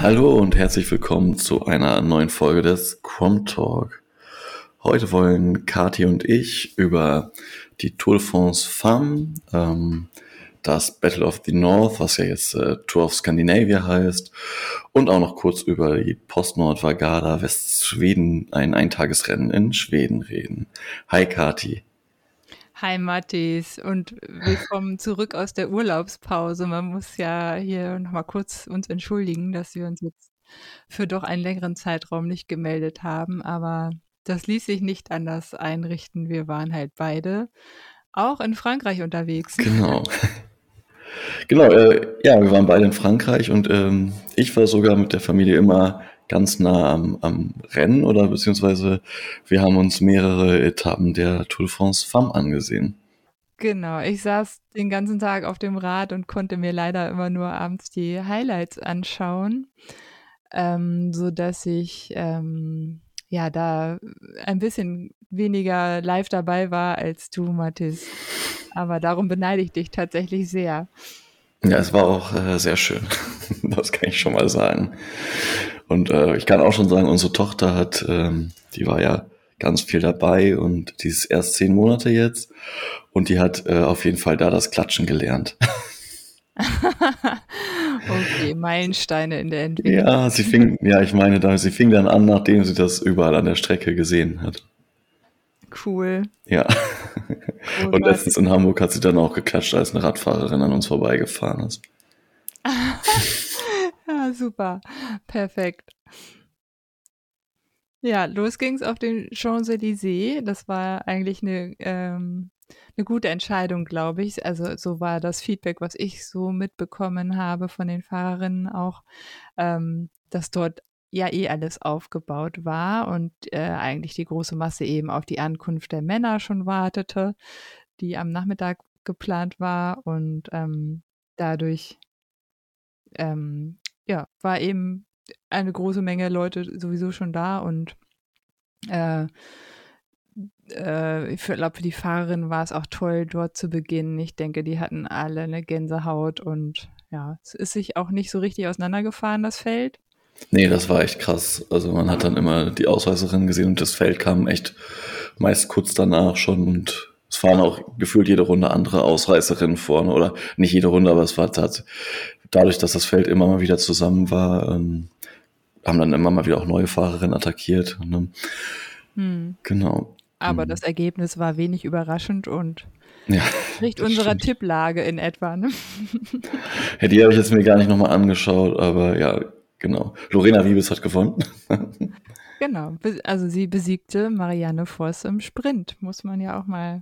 Hallo und herzlich willkommen zu einer neuen Folge des Crom Talk. Heute wollen Kati und ich über die Tour de France Femme, ähm, das Battle of the North, was ja jetzt äh, Tour of Scandinavia heißt, und auch noch kurz über die Postnord Vagada Westschweden, ein Eintagesrennen in Schweden reden. Hi Kati. Hi Mathis und willkommen zurück aus der Urlaubspause. Man muss ja hier nochmal kurz uns entschuldigen, dass wir uns jetzt für doch einen längeren Zeitraum nicht gemeldet haben, aber das ließ sich nicht anders einrichten. Wir waren halt beide auch in Frankreich unterwegs. Genau. Genau, äh, ja, wir waren beide in Frankreich und ähm, ich war sogar mit der Familie immer ganz nah am, am Rennen oder beziehungsweise wir haben uns mehrere Etappen der Tour de France Femme angesehen. Genau, ich saß den ganzen Tag auf dem Rad und konnte mir leider immer nur abends die Highlights anschauen, ähm, so dass ich ähm, ja da ein bisschen weniger live dabei war als du, Mathis. Aber darum beneide ich dich tatsächlich sehr. Ja, es war auch äh, sehr schön. das kann ich schon mal sagen. Und äh, ich kann auch schon sagen, unsere Tochter hat, ähm, die war ja ganz viel dabei und die ist erst zehn Monate jetzt und die hat äh, auf jeden Fall da das Klatschen gelernt. okay, Meilensteine in der Entwicklung. Ja, sie fing, ja, ich meine, da, sie fing dann an, nachdem sie das überall an der Strecke gesehen hat. Cool. Ja. Cool, und letztens in Hamburg hat sie dann auch geklatscht, als eine Radfahrerin an uns vorbeigefahren ist. ja, super. Perfekt. Ja, los ging's auf den Champs-Élysées. Das war eigentlich eine, ähm, eine gute Entscheidung, glaube ich. Also so war das Feedback, was ich so mitbekommen habe von den Fahrerinnen auch, ähm, dass dort ja eh alles aufgebaut war und äh, eigentlich die große Masse eben auf die Ankunft der Männer schon wartete, die am Nachmittag geplant war und ähm, dadurch ähm, ja, war eben eine große Menge Leute sowieso schon da und äh, äh, ich glaube, für die Fahrerin war es auch toll, dort zu beginnen. Ich denke, die hatten alle eine Gänsehaut und ja, es ist sich auch nicht so richtig auseinandergefahren, das Feld. Nee, das war echt krass. Also man hat dann immer die Ausreißerin gesehen und das Feld kam echt meist kurz danach schon und es fahren auch gefühlt jede Runde andere Ausreißerinnen vorne oder nicht jede Runde, aber es war tat, dadurch, dass das Feld immer mal wieder zusammen war, ähm, haben dann immer mal wieder auch neue Fahrerinnen attackiert. Ne? Hm. Genau. Aber hm. das Ergebnis war wenig überraschend und ja, nicht unserer stimmt. Tipplage in etwa. Ne? Ja, die habe ich jetzt mir gar nicht nochmal angeschaut, aber ja, Genau. Lorena Wiebes hat gewonnen. genau. Also sie besiegte Marianne Voss im Sprint, muss man ja auch mal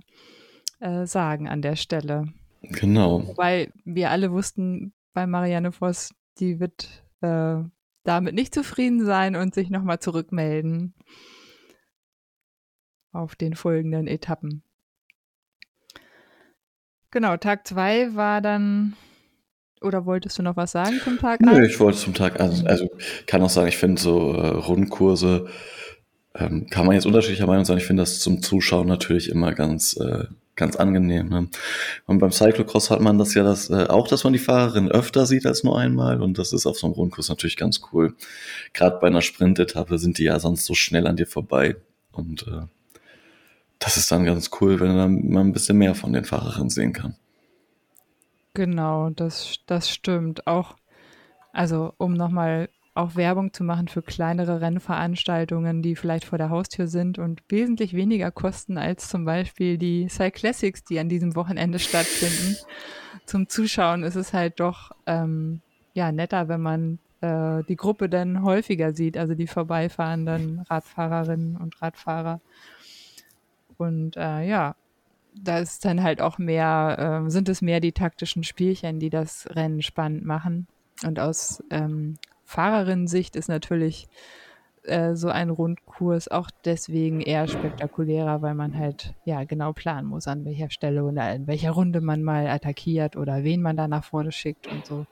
äh, sagen an der Stelle. Genau. Wobei wir alle wussten bei Marianne Voss, die wird äh, damit nicht zufrieden sein und sich nochmal zurückmelden auf den folgenden Etappen. Genau, Tag 2 war dann oder wolltest du noch was sagen zum Tag Nö, ich wollte zum Tag also, also kann auch sagen, ich finde so äh, Rundkurse ähm, kann man jetzt unterschiedlicher Meinung sein. Ich finde das zum Zuschauen natürlich immer ganz äh, ganz angenehm. Ne? Und beim Cyclocross hat man das ja das, äh, auch, dass man die Fahrerin öfter sieht als nur einmal. Und das ist auf so einem Rundkurs natürlich ganz cool. Gerade bei einer Sprintetappe sind die ja sonst so schnell an dir vorbei. Und äh, das ist dann ganz cool, wenn man ein bisschen mehr von den Fahrerinnen sehen kann. Genau, das, das stimmt. Auch, also um nochmal auch Werbung zu machen für kleinere Rennveranstaltungen, die vielleicht vor der Haustür sind und wesentlich weniger kosten als zum Beispiel die Cyclassics, die an diesem Wochenende stattfinden. Zum Zuschauen ist es halt doch ähm, ja netter, wenn man äh, die Gruppe dann häufiger sieht, also die vorbeifahrenden Radfahrerinnen und Radfahrer. Und äh, ja, da ist dann halt auch mehr, äh, sind es mehr die taktischen Spielchen, die das Rennen spannend machen. Und aus ähm, Fahrerinnensicht ist natürlich äh, so ein Rundkurs auch deswegen eher spektakulärer, weil man halt ja genau planen muss, an welcher Stelle oder in welcher Runde man mal attackiert oder wen man da nach vorne schickt und so.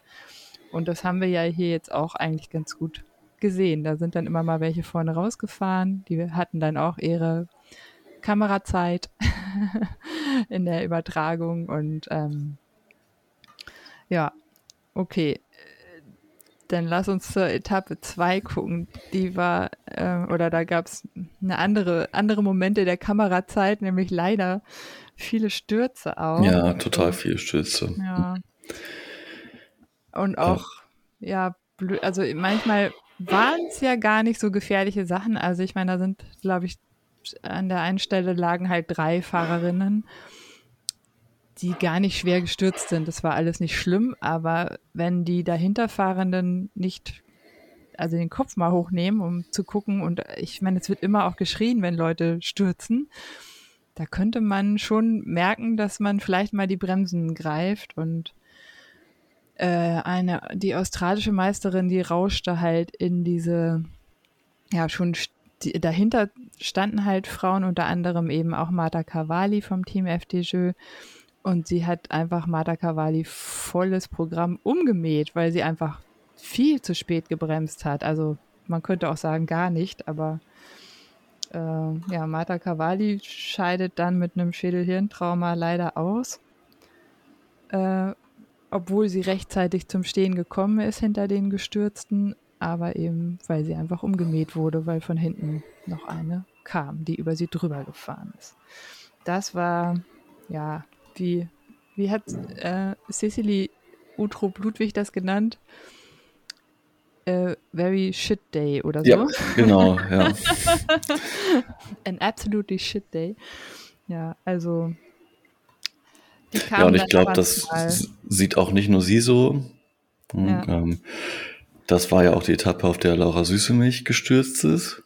Und das haben wir ja hier jetzt auch eigentlich ganz gut gesehen. Da sind dann immer mal welche vorne rausgefahren. Die hatten dann auch ihre Kamerazeit in der Übertragung und ähm, ja, okay. dann lass uns zur Etappe 2 gucken. Die war, äh, oder da gab es eine andere, andere Momente der Kamerazeit, nämlich leider viele Stürze auch. Ja, total viele Stürze. Ja. Und auch, ja, blöd, also manchmal waren es ja gar nicht so gefährliche Sachen. Also ich meine, da sind, glaube ich, an der einen Stelle lagen halt drei Fahrerinnen, die gar nicht schwer gestürzt sind. Das war alles nicht schlimm, aber wenn die dahinterfahrenden nicht also den Kopf mal hochnehmen, um zu gucken. Und ich meine, es wird immer auch geschrien, wenn Leute stürzen. Da könnte man schon merken, dass man vielleicht mal die Bremsen greift und äh, eine, die australische Meisterin, die rauschte halt in diese, ja, schon die, dahinter standen halt Frauen, unter anderem eben auch Marta Cavalli vom Team FDJ. Und sie hat einfach Marta Cavalli volles Programm umgemäht, weil sie einfach viel zu spät gebremst hat. Also man könnte auch sagen, gar nicht, aber äh, ja, Marta Cavalli scheidet dann mit einem Schädelhirntrauma leider aus. Äh, obwohl sie rechtzeitig zum Stehen gekommen ist hinter den Gestürzten, aber eben, weil sie einfach umgemäht wurde, weil von hinten noch eine kam, die über sie drüber gefahren ist. Das war, ja, wie, wie hat äh, Cecily Utrup Ludwig das genannt? Äh, very shit day oder so. Ja, genau, ja. An absolutely shit day. Ja, also ja, und ich glaube, das sieht auch nicht nur sie so. Hm, ja. Ähm, das war ja auch die Etappe, auf der Laura Süßemich gestürzt ist.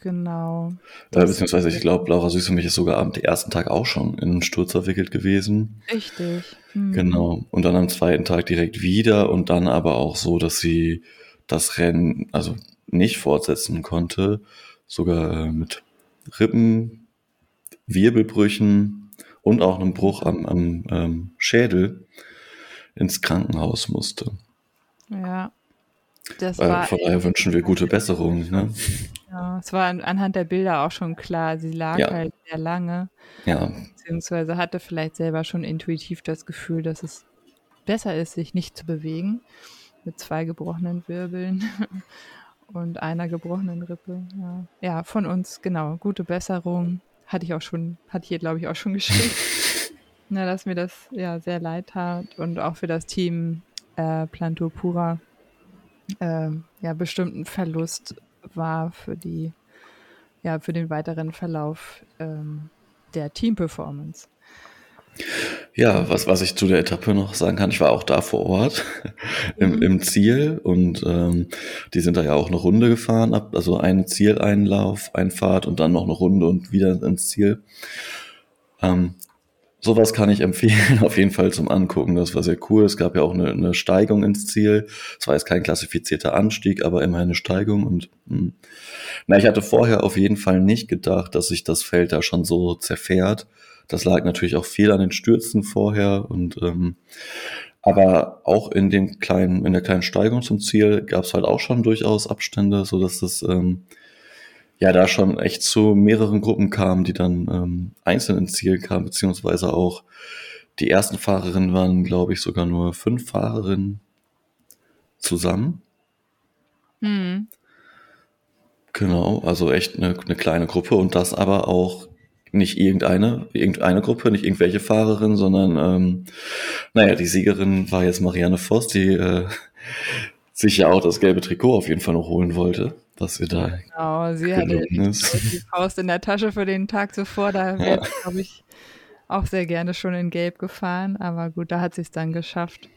Genau. Äh, beziehungsweise, ich glaube, Laura Süßemich ist sogar am ersten Tag auch schon in einen Sturz verwickelt gewesen. Richtig. Mhm. Genau. Und dann am zweiten Tag direkt wieder und dann aber auch so, dass sie das Rennen also nicht fortsetzen konnte. Sogar äh, mit Rippen, Wirbelbrüchen, und auch einen Bruch am, am ähm, Schädel ins Krankenhaus musste. Ja. Das äh, war von daher wünschen wir gute Besserung. Ne? Ja, es war anhand der Bilder auch schon klar. Sie lag ja. halt sehr lange. Ja. Beziehungsweise hatte vielleicht selber schon intuitiv das Gefühl, dass es besser ist, sich nicht zu bewegen. Mit zwei gebrochenen Wirbeln und einer gebrochenen Rippe. Ja, ja von uns, genau. Gute Besserung. Hatte ich auch schon, hatte ich hier, glaube ich, auch schon geschrieben. Na, dass mir das ja sehr leid tat und auch für das Team äh, Plantur Pura äh, ja bestimmt ein Verlust war für die, ja, für den weiteren Verlauf ähm, der Team-Performance. Ja, was, was ich zu der Etappe noch sagen kann, ich war auch da vor Ort im, mhm. im Ziel und ähm, die sind da ja auch eine Runde gefahren, also ein Zieleinlauf, ein Fahrt und dann noch eine Runde und wieder ins Ziel. Ähm, sowas kann ich empfehlen, auf jeden Fall zum Angucken. Das war sehr cool. Es gab ja auch eine, eine Steigung ins Ziel. Es war jetzt kein klassifizierter Anstieg, aber immerhin eine Steigung. Und mh. Hm. na, ich hatte vorher auf jeden Fall nicht gedacht, dass sich das Feld da schon so zerfährt. Das lag natürlich auch viel an den Stürzen vorher und ähm, aber auch in dem kleinen, in der kleinen Steigung zum Ziel gab es halt auch schon durchaus Abstände, so dass das ähm, ja da schon echt zu mehreren Gruppen kam, die dann ähm, einzeln ins Ziel kamen, beziehungsweise auch die ersten Fahrerinnen waren, glaube ich, sogar nur fünf Fahrerinnen zusammen. Hm. Genau, also echt eine, eine kleine Gruppe und das aber auch nicht irgendeine, irgendeine Gruppe, nicht irgendwelche Fahrerin, sondern ähm, naja, die Siegerin war jetzt Marianne Voss, die äh, sich ja auch das gelbe Trikot auf jeden Fall noch holen wollte, was sie da Genau, sie hatte ist. die Faust in der Tasche für den Tag zuvor, da wäre, ja. glaube ich, auch sehr gerne schon in Gelb gefahren, aber gut, da hat sie es dann geschafft.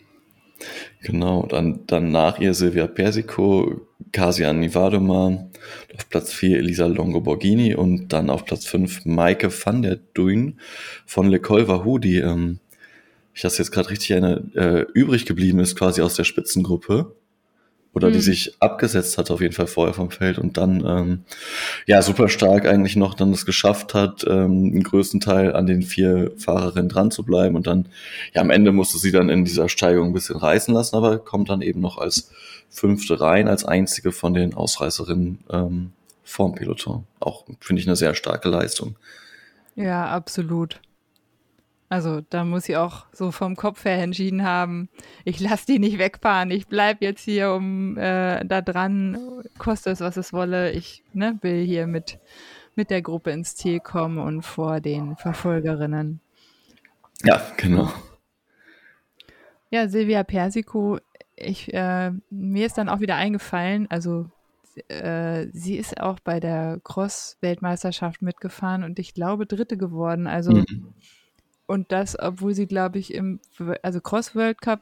Genau, dann, dann nach ihr Silvia Persico, Kasian Nivadoma, auf Platz 4 Elisa Longo-Borghini und dann auf Platz 5 Maike van der Duin von Le Col Wahoo, die, ähm, ich das jetzt gerade richtig erinnere, äh, übrig geblieben ist quasi aus der Spitzengruppe oder mhm. die sich abgesetzt hat auf jeden Fall vorher vom Feld und dann ähm, ja super stark eigentlich noch dann es geschafft hat, ähm, den größten Teil an den vier Fahrerinnen dran zu bleiben und dann ja am Ende musste sie dann in dieser Steigung ein bisschen reißen lassen, aber kommt dann eben noch als fünfte rein, als einzige von den Ausreißerinnen ähm, vorm Peloton. Auch finde ich eine sehr starke Leistung. Ja, absolut. Also da muss sie auch so vom Kopf her entschieden haben, ich lasse die nicht wegfahren, ich bleibe jetzt hier um äh, da dran, koste es, was es wolle. Ich ne, will hier mit, mit der Gruppe ins Ziel kommen und vor den Verfolgerinnen. Ja, genau. Ja, Silvia Persico, ich, äh, mir ist dann auch wieder eingefallen, also äh, sie ist auch bei der Cross-Weltmeisterschaft mitgefahren und ich glaube Dritte geworden. Also mhm. Und das, obwohl sie, glaube ich, im also Cross-World Cup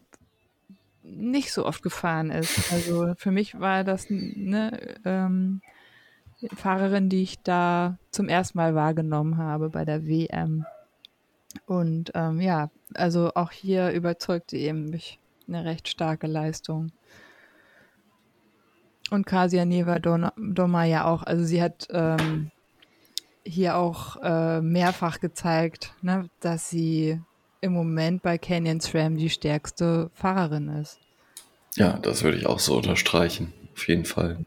nicht so oft gefahren ist. Also für mich war das eine ähm, Fahrerin, die ich da zum ersten Mal wahrgenommen habe bei der WM. Und ähm, ja, also auch hier überzeugt sie eben mich eine recht starke Leistung. Und Kasia Neva Doma ja auch. Also sie hat ähm, hier auch äh, mehrfach gezeigt, ne, dass sie im Moment bei Canyon SRAM die stärkste Fahrerin ist. Ja, das würde ich auch so unterstreichen. Auf jeden Fall.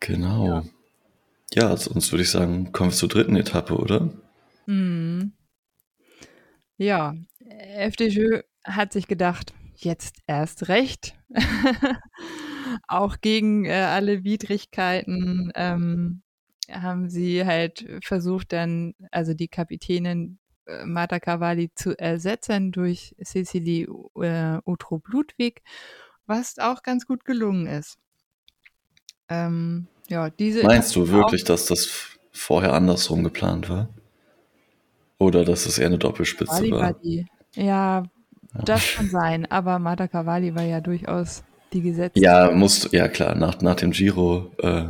Genau. Ja, ja sonst würde ich sagen, kommen wir zur dritten Etappe, oder? Mhm. Ja, FDJ hat sich gedacht, jetzt erst recht. Auch gegen äh, alle Widrigkeiten ähm, haben sie halt versucht, dann, also die Kapitänin äh, Marta Cavalli zu ersetzen durch Cecilie äh, Utrup-Ludwig, was auch ganz gut gelungen ist. Ähm, ja, diese Meinst du wirklich, dass das vorher andersrum geplant war? Oder dass es eher eine Doppelspitze war? Die, ja, das kann sein, aber Marta Cavalli war ja durchaus die Gesetze. Ja, musst ja klar, nach, nach dem Giro, äh,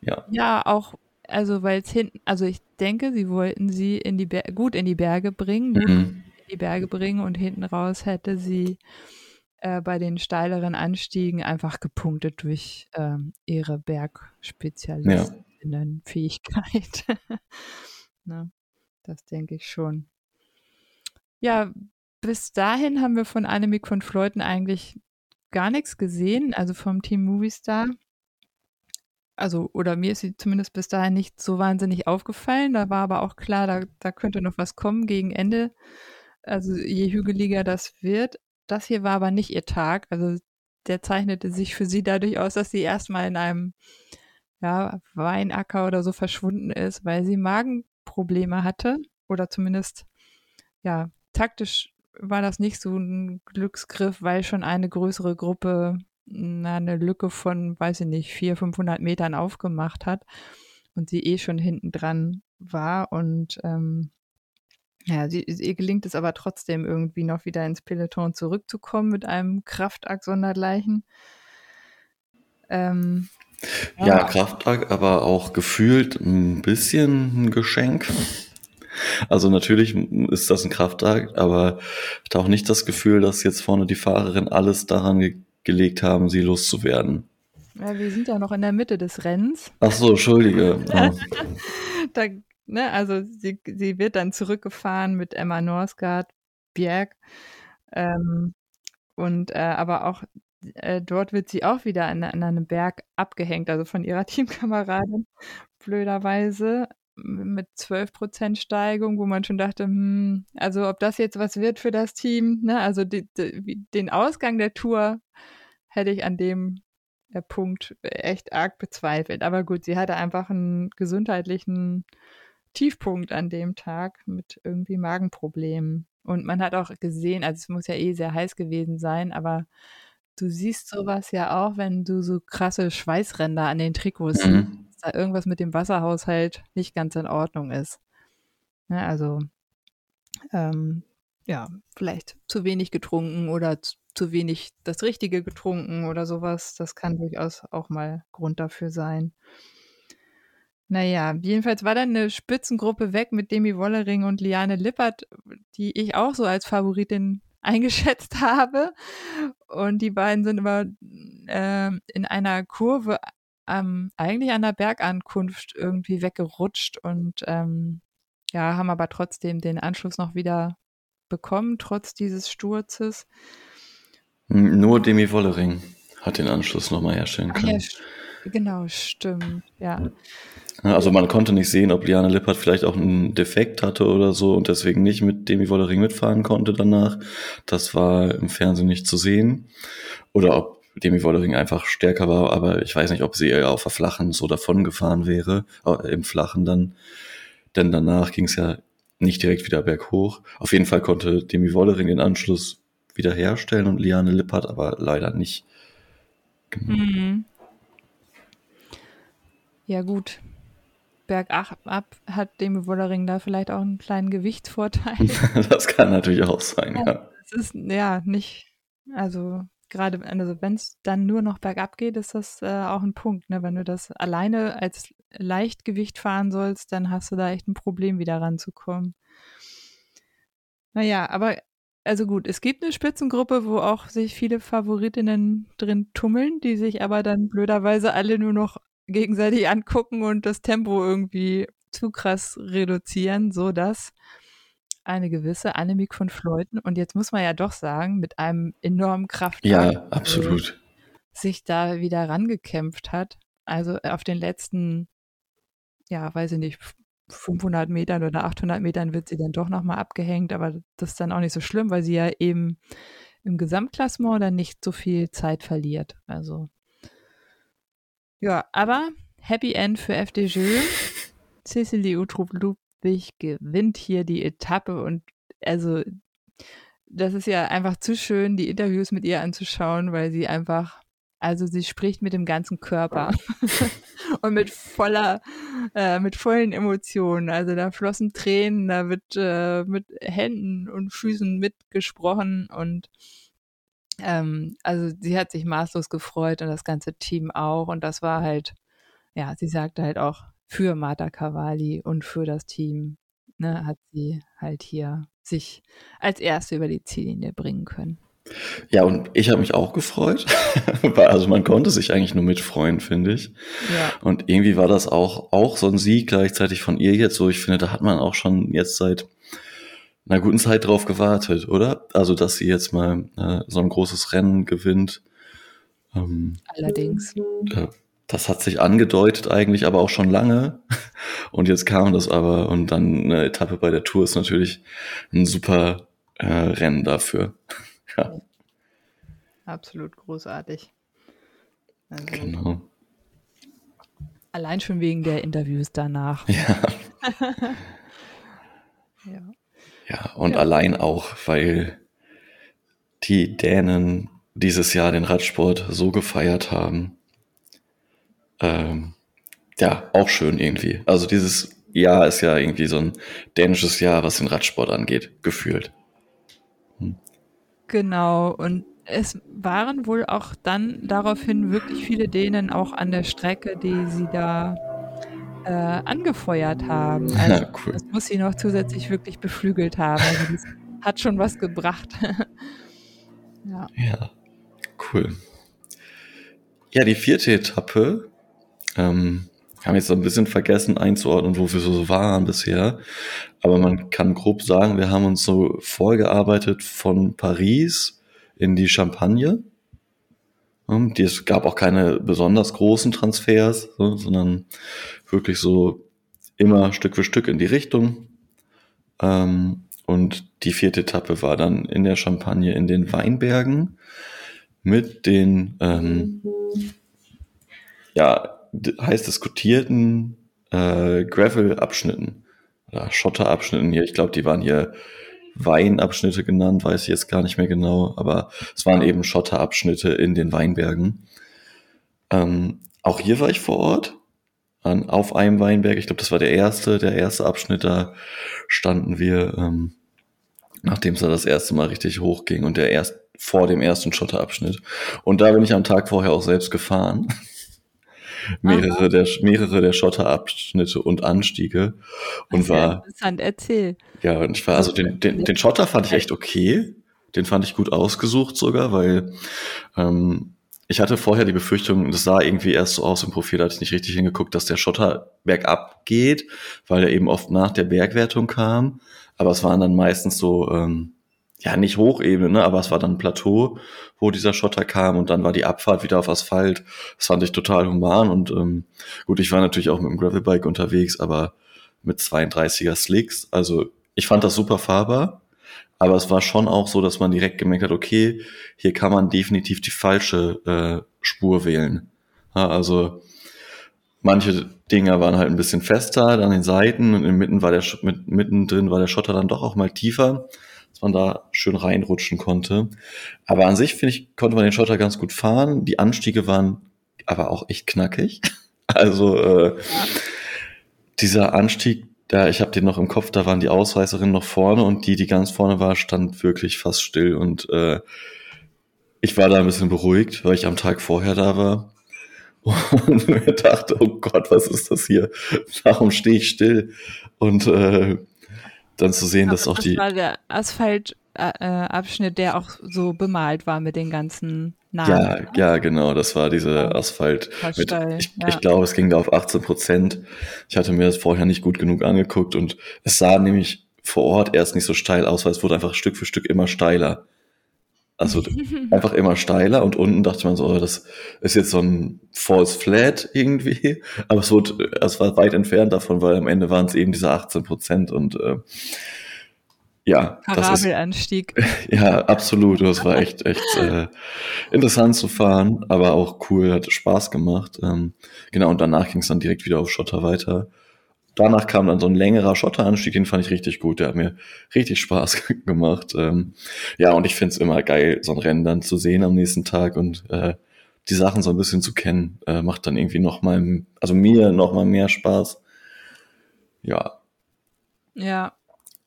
ja. Ja, auch, also weil es hinten, also ich denke, sie wollten sie in die Ber gut in die Berge bringen, gut mhm. in die Berge bringen und hinten raus hätte sie äh, bei den steileren Anstiegen einfach gepunktet durch ähm, ihre Bergspezialistinnenfähigkeit. Ja. ne? Das denke ich schon. Ja, bis dahin haben wir von Annemiek von Fleuten eigentlich gar nichts gesehen, also vom Team Movistar. Also, oder mir ist sie zumindest bis dahin nicht so wahnsinnig aufgefallen. Da war aber auch klar, da, da könnte noch was kommen gegen Ende. Also, je hügeliger das wird. Das hier war aber nicht ihr Tag. Also, der zeichnete sich für sie dadurch aus, dass sie erstmal in einem ja, Weinacker oder so verschwunden ist, weil sie Magenprobleme hatte. Oder zumindest, ja, taktisch war das nicht so ein Glücksgriff, weil schon eine größere Gruppe na, eine Lücke von, weiß ich nicht, 400, 500 Metern aufgemacht hat und sie eh schon hinten dran war und ähm, ja, sie, ihr gelingt es aber trotzdem irgendwie noch wieder ins Peloton zurückzukommen mit einem Kraftakt sondergleichen. Ähm, ja, ja Kraftakt, aber auch gefühlt ein bisschen ein Geschenk. Also natürlich ist das ein Kraftakt, aber ich habe auch nicht das Gefühl, dass jetzt vorne die Fahrerin alles daran gelegt haben, sie loszuwerden. Ja, wir sind ja noch in der Mitte des Rennens. Ach so, Entschuldige. Ja. da, ne, also sie, sie wird dann zurückgefahren mit Emma Norsgaard, Bjerg. Ähm, und äh, aber auch äh, dort wird sie auch wieder an, an einem Berg abgehängt, also von ihrer Teamkameradin, blöderweise mit 12% Steigung, wo man schon dachte, hm, also ob das jetzt was wird für das Team, ne? also die, die, den Ausgang der Tour hätte ich an dem äh, Punkt echt arg bezweifelt. Aber gut, sie hatte einfach einen gesundheitlichen Tiefpunkt an dem Tag mit irgendwie Magenproblemen. Und man hat auch gesehen, also es muss ja eh sehr heiß gewesen sein, aber du siehst sowas ja auch, wenn du so krasse Schweißränder an den Trikots mhm. siehst da irgendwas mit dem Wasserhaushalt nicht ganz in Ordnung ist. Ja, also ähm, ja, vielleicht zu wenig getrunken oder zu, zu wenig das Richtige getrunken oder sowas. Das kann durchaus auch mal Grund dafür sein. Naja, jedenfalls war dann eine Spitzengruppe weg mit Demi Wollering und Liane Lippert, die ich auch so als Favoritin eingeschätzt habe. Und die beiden sind immer äh, in einer Kurve ähm, eigentlich an der Bergankunft irgendwie weggerutscht und ähm, ja, haben aber trotzdem den Anschluss noch wieder bekommen, trotz dieses Sturzes. Nur Demi Wollering hat den Anschluss nochmal herstellen können. Ja, Genau, stimmt, ja. Also man konnte nicht sehen, ob Liane Lippert vielleicht auch einen Defekt hatte oder so und deswegen nicht mit Demi Wollering mitfahren konnte danach. Das war im Fernsehen nicht zu sehen. Oder ob Demi Wollering einfach stärker war, aber ich weiß nicht, ob sie auf der Flachen so davon gefahren wäre, im Flachen dann. Denn danach ging es ja nicht direkt wieder berghoch. Auf jeden Fall konnte Demi Wollering den Anschluss wiederherstellen und Liane Lippert aber leider nicht. Genau. Mhm. Ja, gut. Bergab hat Demi Wollering da vielleicht auch einen kleinen Gewichtsvorteil. das kann natürlich auch sein, ja. ja. Es ist ja nicht, also gerade, also wenn es dann nur noch bergab geht, ist das äh, auch ein Punkt. Ne? Wenn du das alleine als Leichtgewicht fahren sollst, dann hast du da echt ein Problem, wieder ranzukommen. Naja, aber also gut, es gibt eine Spitzengruppe, wo auch sich viele Favoritinnen drin tummeln, die sich aber dann blöderweise alle nur noch gegenseitig angucken und das Tempo irgendwie zu krass reduzieren, so dass eine gewisse Annemiek von Fleuten und jetzt muss man ja doch sagen, mit einem enormen Kraft ja, absolut. sich da wieder rangekämpft hat. Also auf den letzten, ja, weiß ich nicht, 500 Metern oder 800 Metern wird sie dann doch nochmal abgehängt, aber das ist dann auch nicht so schlimm, weil sie ja eben im Gesamtklassement dann nicht so viel Zeit verliert. Also ja, aber Happy End für FDJ. Cecily Utrup-Ludwig gewinnt hier die Etappe und also das ist ja einfach zu schön, die Interviews mit ihr anzuschauen, weil sie einfach, also sie spricht mit dem ganzen Körper und mit voller, äh, mit vollen Emotionen. Also da flossen Tränen, da wird äh, mit Händen und Füßen mitgesprochen und ähm, also sie hat sich maßlos gefreut und das ganze Team auch. Und das war halt, ja, sie sagte halt auch für Marta Cavalli und für das Team, ne, hat sie halt hier sich als Erste über die Ziellinie bringen können. Ja, und ich habe mich auch gefreut. also man konnte sich eigentlich nur mitfreuen, finde ich. Ja. Und irgendwie war das auch, auch so ein Sieg gleichzeitig von ihr jetzt so. Ich finde, da hat man auch schon jetzt seit einer guten Zeit drauf gewartet, oder? Also, dass sie jetzt mal äh, so ein großes Rennen gewinnt. Ähm, Allerdings. Äh, das hat sich angedeutet eigentlich, aber auch schon lange. Und jetzt kam das aber und dann eine Etappe bei der Tour ist natürlich ein super äh, Rennen dafür. ja. Absolut großartig. Also, genau. Allein schon wegen der Interviews danach. Ja. ja. Ja, und ja. allein auch, weil die Dänen dieses Jahr den Radsport so gefeiert haben. Ähm, ja, auch schön irgendwie. Also dieses Jahr ist ja irgendwie so ein dänisches Jahr, was den Radsport angeht, gefühlt. Genau, und es waren wohl auch dann daraufhin wirklich viele Dänen auch an der Strecke, die sie da äh, angefeuert haben. Also, ja, cool. Das muss sie noch zusätzlich wirklich beflügelt haben. Also das hat schon was gebracht. ja. ja, cool. Ja, die vierte Etappe ähm, haben jetzt so ein bisschen vergessen einzuordnen, wo wir so waren bisher. Aber man kann grob sagen, wir haben uns so vorgearbeitet von Paris in die Champagne. Es gab auch keine besonders großen Transfers, sondern wirklich so immer Stück für Stück in die Richtung. Ähm, und die vierte Etappe war dann in der Champagne in den Weinbergen mit den ähm, ja, heiß diskutierten äh, Gravel-Abschnitten oder Schotter-Abschnitten hier. Ich glaube, die waren hier Weinabschnitte genannt, weiß ich jetzt gar nicht mehr genau, aber es waren eben Schotterabschnitte in den Weinbergen. Ähm, auch hier war ich vor Ort, an, auf einem Weinberg. Ich glaube, das war der erste, der erste Abschnitt, da standen wir, ähm, nachdem es da das erste Mal richtig hochging und der erst vor dem ersten Schotterabschnitt. Und da bin ich am Tag vorher auch selbst gefahren. Mehrere der, mehrere der Schotterabschnitte und Anstiege. Und war. Interessant, erzähl. Ja, und ich war, also den, den, den Schotter fand ich echt okay. Den fand ich gut ausgesucht sogar, weil ähm, ich hatte vorher die Befürchtung, das sah irgendwie erst so aus im Profil, da hatte ich nicht richtig hingeguckt, dass der Schotter bergab geht, weil er eben oft nach der Bergwertung kam. Aber es waren dann meistens so, ähm, ja, nicht Hochebene, ne, aber es war dann ein Plateau, wo dieser Schotter kam und dann war die Abfahrt wieder auf Asphalt. Das fand ich total human und ähm, gut, ich war natürlich auch mit dem Gravelbike unterwegs, aber mit 32er Slicks. Also ich fand das super fahrbar, aber es war schon auch so, dass man direkt gemerkt hat, okay, hier kann man definitiv die falsche äh, Spur wählen. Ja, also manche Dinger waren halt ein bisschen fester an den Seiten und mitten war der mit, mittendrin war der Schotter dann doch auch mal tiefer man da schön reinrutschen konnte. Aber an sich, finde ich, konnte man den Schotter ganz gut fahren. Die Anstiege waren aber auch echt knackig. Also äh, dieser Anstieg, da ich habe den noch im Kopf, da waren die Ausreißerinnen noch vorne und die, die ganz vorne war, stand wirklich fast still und äh, ich war da ein bisschen beruhigt, weil ich am Tag vorher da war und mir dachte, oh Gott, was ist das hier? Warum stehe ich still? Und äh, dann zu sehen, dass auch das die. war der Asphaltabschnitt, der auch so bemalt war mit den ganzen Namen. Ja, ja, genau, das war diese Asphalt. Mit, ich, ja. ich glaube, es ging da auf 18 Prozent. Ich hatte mir das vorher nicht gut genug angeguckt und es sah nämlich vor Ort erst nicht so steil aus, weil es wurde einfach Stück für Stück immer steiler. Also einfach immer steiler und unten dachte man so, oh, das ist jetzt so ein False Flat irgendwie. Aber es, wurde, es war weit entfernt davon, weil am Ende waren es eben diese 18 Prozent und äh, ja. Parabelanstieg. Ja, absolut. Das war echt, echt äh, interessant zu fahren, aber auch cool, hat Spaß gemacht. Ähm, genau, und danach ging es dann direkt wieder auf Schotter weiter danach kam dann so ein längerer Schotteranstieg, den fand ich richtig gut. Der hat mir richtig Spaß gemacht. Ähm, ja, und ich find's immer geil, so ein Rennen dann zu sehen am nächsten Tag und äh, die Sachen so ein bisschen zu kennen, äh, macht dann irgendwie noch mal, also mir noch mal mehr Spaß. Ja. Ja.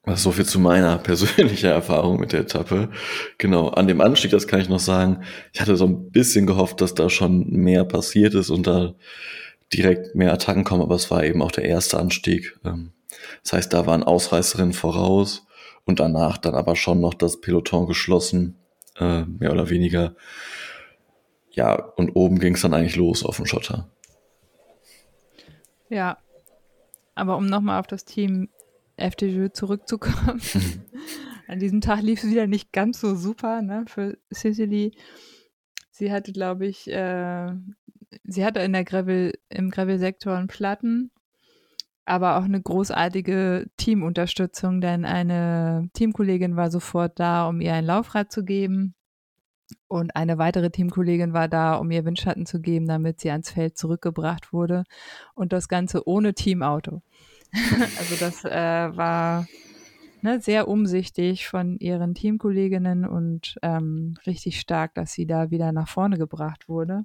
Das ist so viel zu meiner persönlichen Erfahrung mit der Etappe. Genau, an dem Anstieg, das kann ich noch sagen. Ich hatte so ein bisschen gehofft, dass da schon mehr passiert ist und da direkt mehr Attacken kommen, aber es war eben auch der erste Anstieg. Ähm, das heißt, da waren Ausreißerinnen voraus und danach dann aber schon noch das Peloton geschlossen, äh, mehr oder weniger. Ja, und oben ging es dann eigentlich los auf dem Schotter. Ja, aber um nochmal auf das Team FDJ zurückzukommen. An diesem Tag lief es wieder nicht ganz so super ne, für Sicily. Sie hatte, glaube ich, äh, sie hatte in der Gravel, im Gravel-Sektor einen Platten, aber auch eine großartige Teamunterstützung, denn eine Teamkollegin war sofort da, um ihr ein Laufrad zu geben. Und eine weitere Teamkollegin war da, um ihr Windschatten zu geben, damit sie ans Feld zurückgebracht wurde. Und das Ganze ohne Teamauto. also das äh, war ne, sehr umsichtig von ihren Teamkolleginnen und ähm, richtig stark, dass sie da wieder nach vorne gebracht wurde.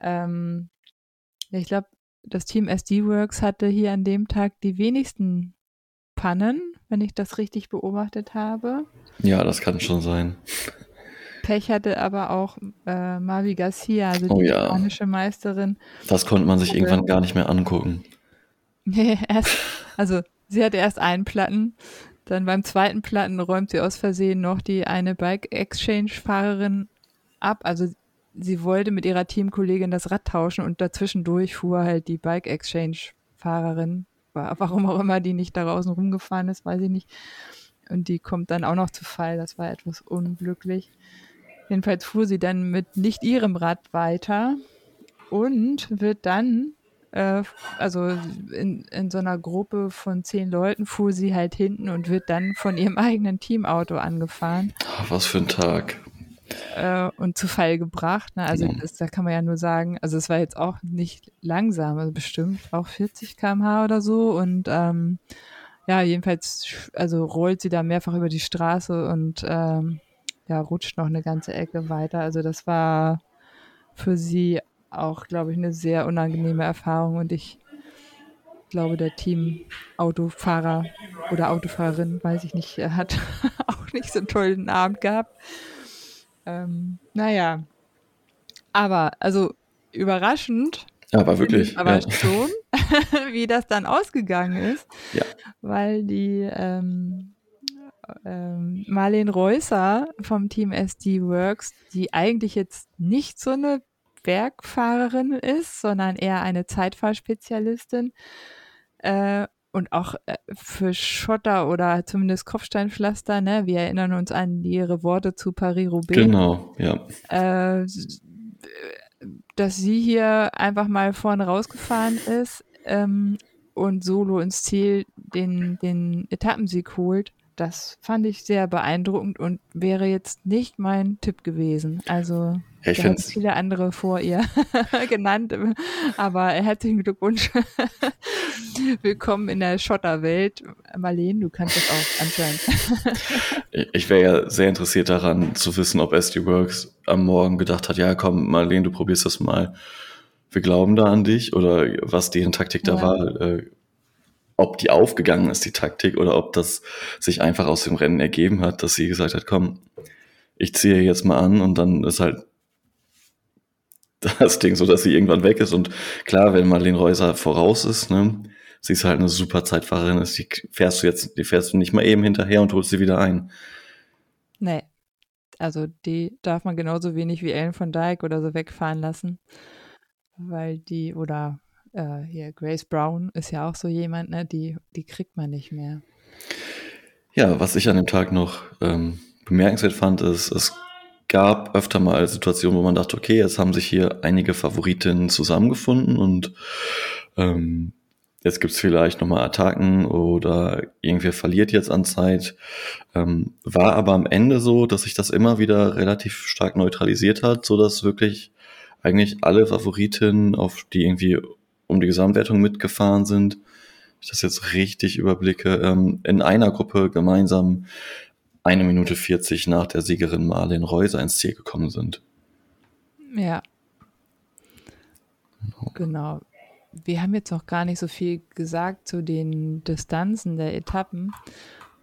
Ähm, ich glaube, das Team SD Works hatte hier an dem Tag die wenigsten Pannen, wenn ich das richtig beobachtet habe. Ja, das kann schon sein. Pech hatte aber auch äh, Mavi Garcia, also die oh, ja. spanische Meisterin. Das konnte man sich irgendwann gar nicht mehr angucken. Nee, also sie hatte erst einen Platten, dann beim zweiten Platten räumt sie aus Versehen noch die eine Bike Exchange Fahrerin ab. Also sie wollte mit ihrer Teamkollegin das Rad tauschen und dazwischendurch fuhr halt die Bike Exchange Fahrerin, warum auch immer die nicht da draußen rumgefahren ist, weiß ich nicht. Und die kommt dann auch noch zu Fall. Das war etwas unglücklich. Jedenfalls fuhr sie dann mit nicht ihrem Rad weiter und wird dann, äh, also in, in so einer Gruppe von zehn Leuten, fuhr sie halt hinten und wird dann von ihrem eigenen Teamauto angefahren. Ach, was für ein Tag äh, und zu Fall gebracht. Ne? Also das, da kann man ja nur sagen, also es war jetzt auch nicht langsam, also bestimmt auch 40 km/h oder so und ähm, ja, jedenfalls, also rollt sie da mehrfach über die Straße und ähm, ja, rutscht noch eine ganze Ecke weiter. Also das war für sie auch, glaube ich, eine sehr unangenehme Erfahrung und ich glaube, der Team-Autofahrer oder Autofahrerin, weiß ich nicht, hat auch nicht so einen tollen Abend gehabt. Ähm, naja. Aber, also überraschend. Aber wirklich. Aber ja. schon, wie das dann ausgegangen ist. Ja. Weil die ähm, ähm, Marlene Reusser vom Team SD Works, die eigentlich jetzt nicht so eine Bergfahrerin ist, sondern eher eine Zeitfahrspezialistin, äh, und auch äh, für Schotter oder zumindest Kopfsteinpflaster, ne? Wir erinnern uns an ihre Worte zu Paris-Roubaix. Genau, ja. Äh, dass sie hier einfach mal vorne rausgefahren ist ähm, und solo ins Ziel den, den Etappensieg holt. Das fand ich sehr beeindruckend und wäre jetzt nicht mein Tipp gewesen. Also ich da hätte viele andere vor ihr genannt, aber herzlichen Glückwunsch. Willkommen in der Schotterwelt. Marlene, du kannst das auch anscheinend. ich wäre ja sehr interessiert daran zu wissen, ob SD Works am Morgen gedacht hat, ja komm, Marlene, du probierst das mal. Wir glauben da an dich oder was deren Taktik da ja. war. Äh, ob die aufgegangen ist, die Taktik, oder ob das sich einfach aus dem Rennen ergeben hat, dass sie gesagt hat, komm, ich ziehe jetzt mal an und dann ist halt das Ding so, dass sie irgendwann weg ist. Und klar, wenn Marlene Reuser voraus ist, ne, sie ist halt eine super Zeitfahrerin, die fährst du jetzt, die fährst du nicht mal eben hinterher und holst sie wieder ein. Nee. Also die darf man genauso wenig wie Ellen von Dyke oder so wegfahren lassen. Weil die, oder äh, hier Grace Brown ist ja auch so jemand, ne, die, die kriegt man nicht mehr. Ja, was ich an dem Tag noch ähm, bemerkenswert fand, ist, es gab öfter mal Situationen, wo man dachte, okay, jetzt haben sich hier einige Favoritinnen zusammengefunden und ähm, jetzt gibt's vielleicht nochmal Attacken oder irgendwer verliert jetzt an Zeit. Ähm, war aber am Ende so, dass sich das immer wieder relativ stark neutralisiert hat, so dass wirklich eigentlich alle Favoritinnen, auf die irgendwie um die Gesamtwertung mitgefahren sind, ich das jetzt richtig überblicke, ähm, in einer Gruppe gemeinsam eine Minute 40 nach der Siegerin Marlene Reuser ins Ziel gekommen sind. Ja. Genau. Wir haben jetzt noch gar nicht so viel gesagt zu den Distanzen der Etappen,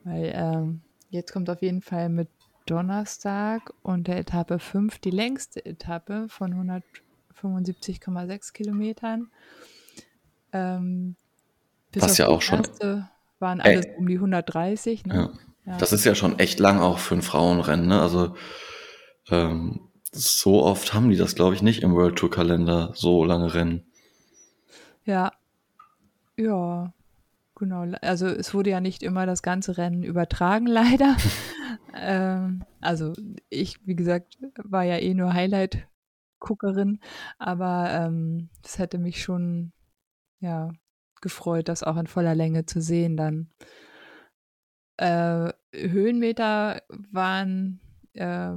weil ähm, jetzt kommt auf jeden Fall mit Donnerstag und der Etappe 5 die längste Etappe von 175,6 Kilometern. Ähm, Was ja auch schon. Waren alles äh, um die 130. Ne? Ja. Das ist ja schon echt lang auch für ein Frauenrennen. Ne? Also ähm, so oft haben die das, glaube ich, nicht im World Tour Kalender, so lange Rennen. Ja, ja, genau. Also es wurde ja nicht immer das ganze Rennen übertragen, leider. ähm, also ich, wie gesagt, war ja eh nur Highlight-Guckerin, aber es ähm, hätte mich schon ja gefreut, das auch in voller Länge zu sehen dann. Äh, Höhenmeter waren äh,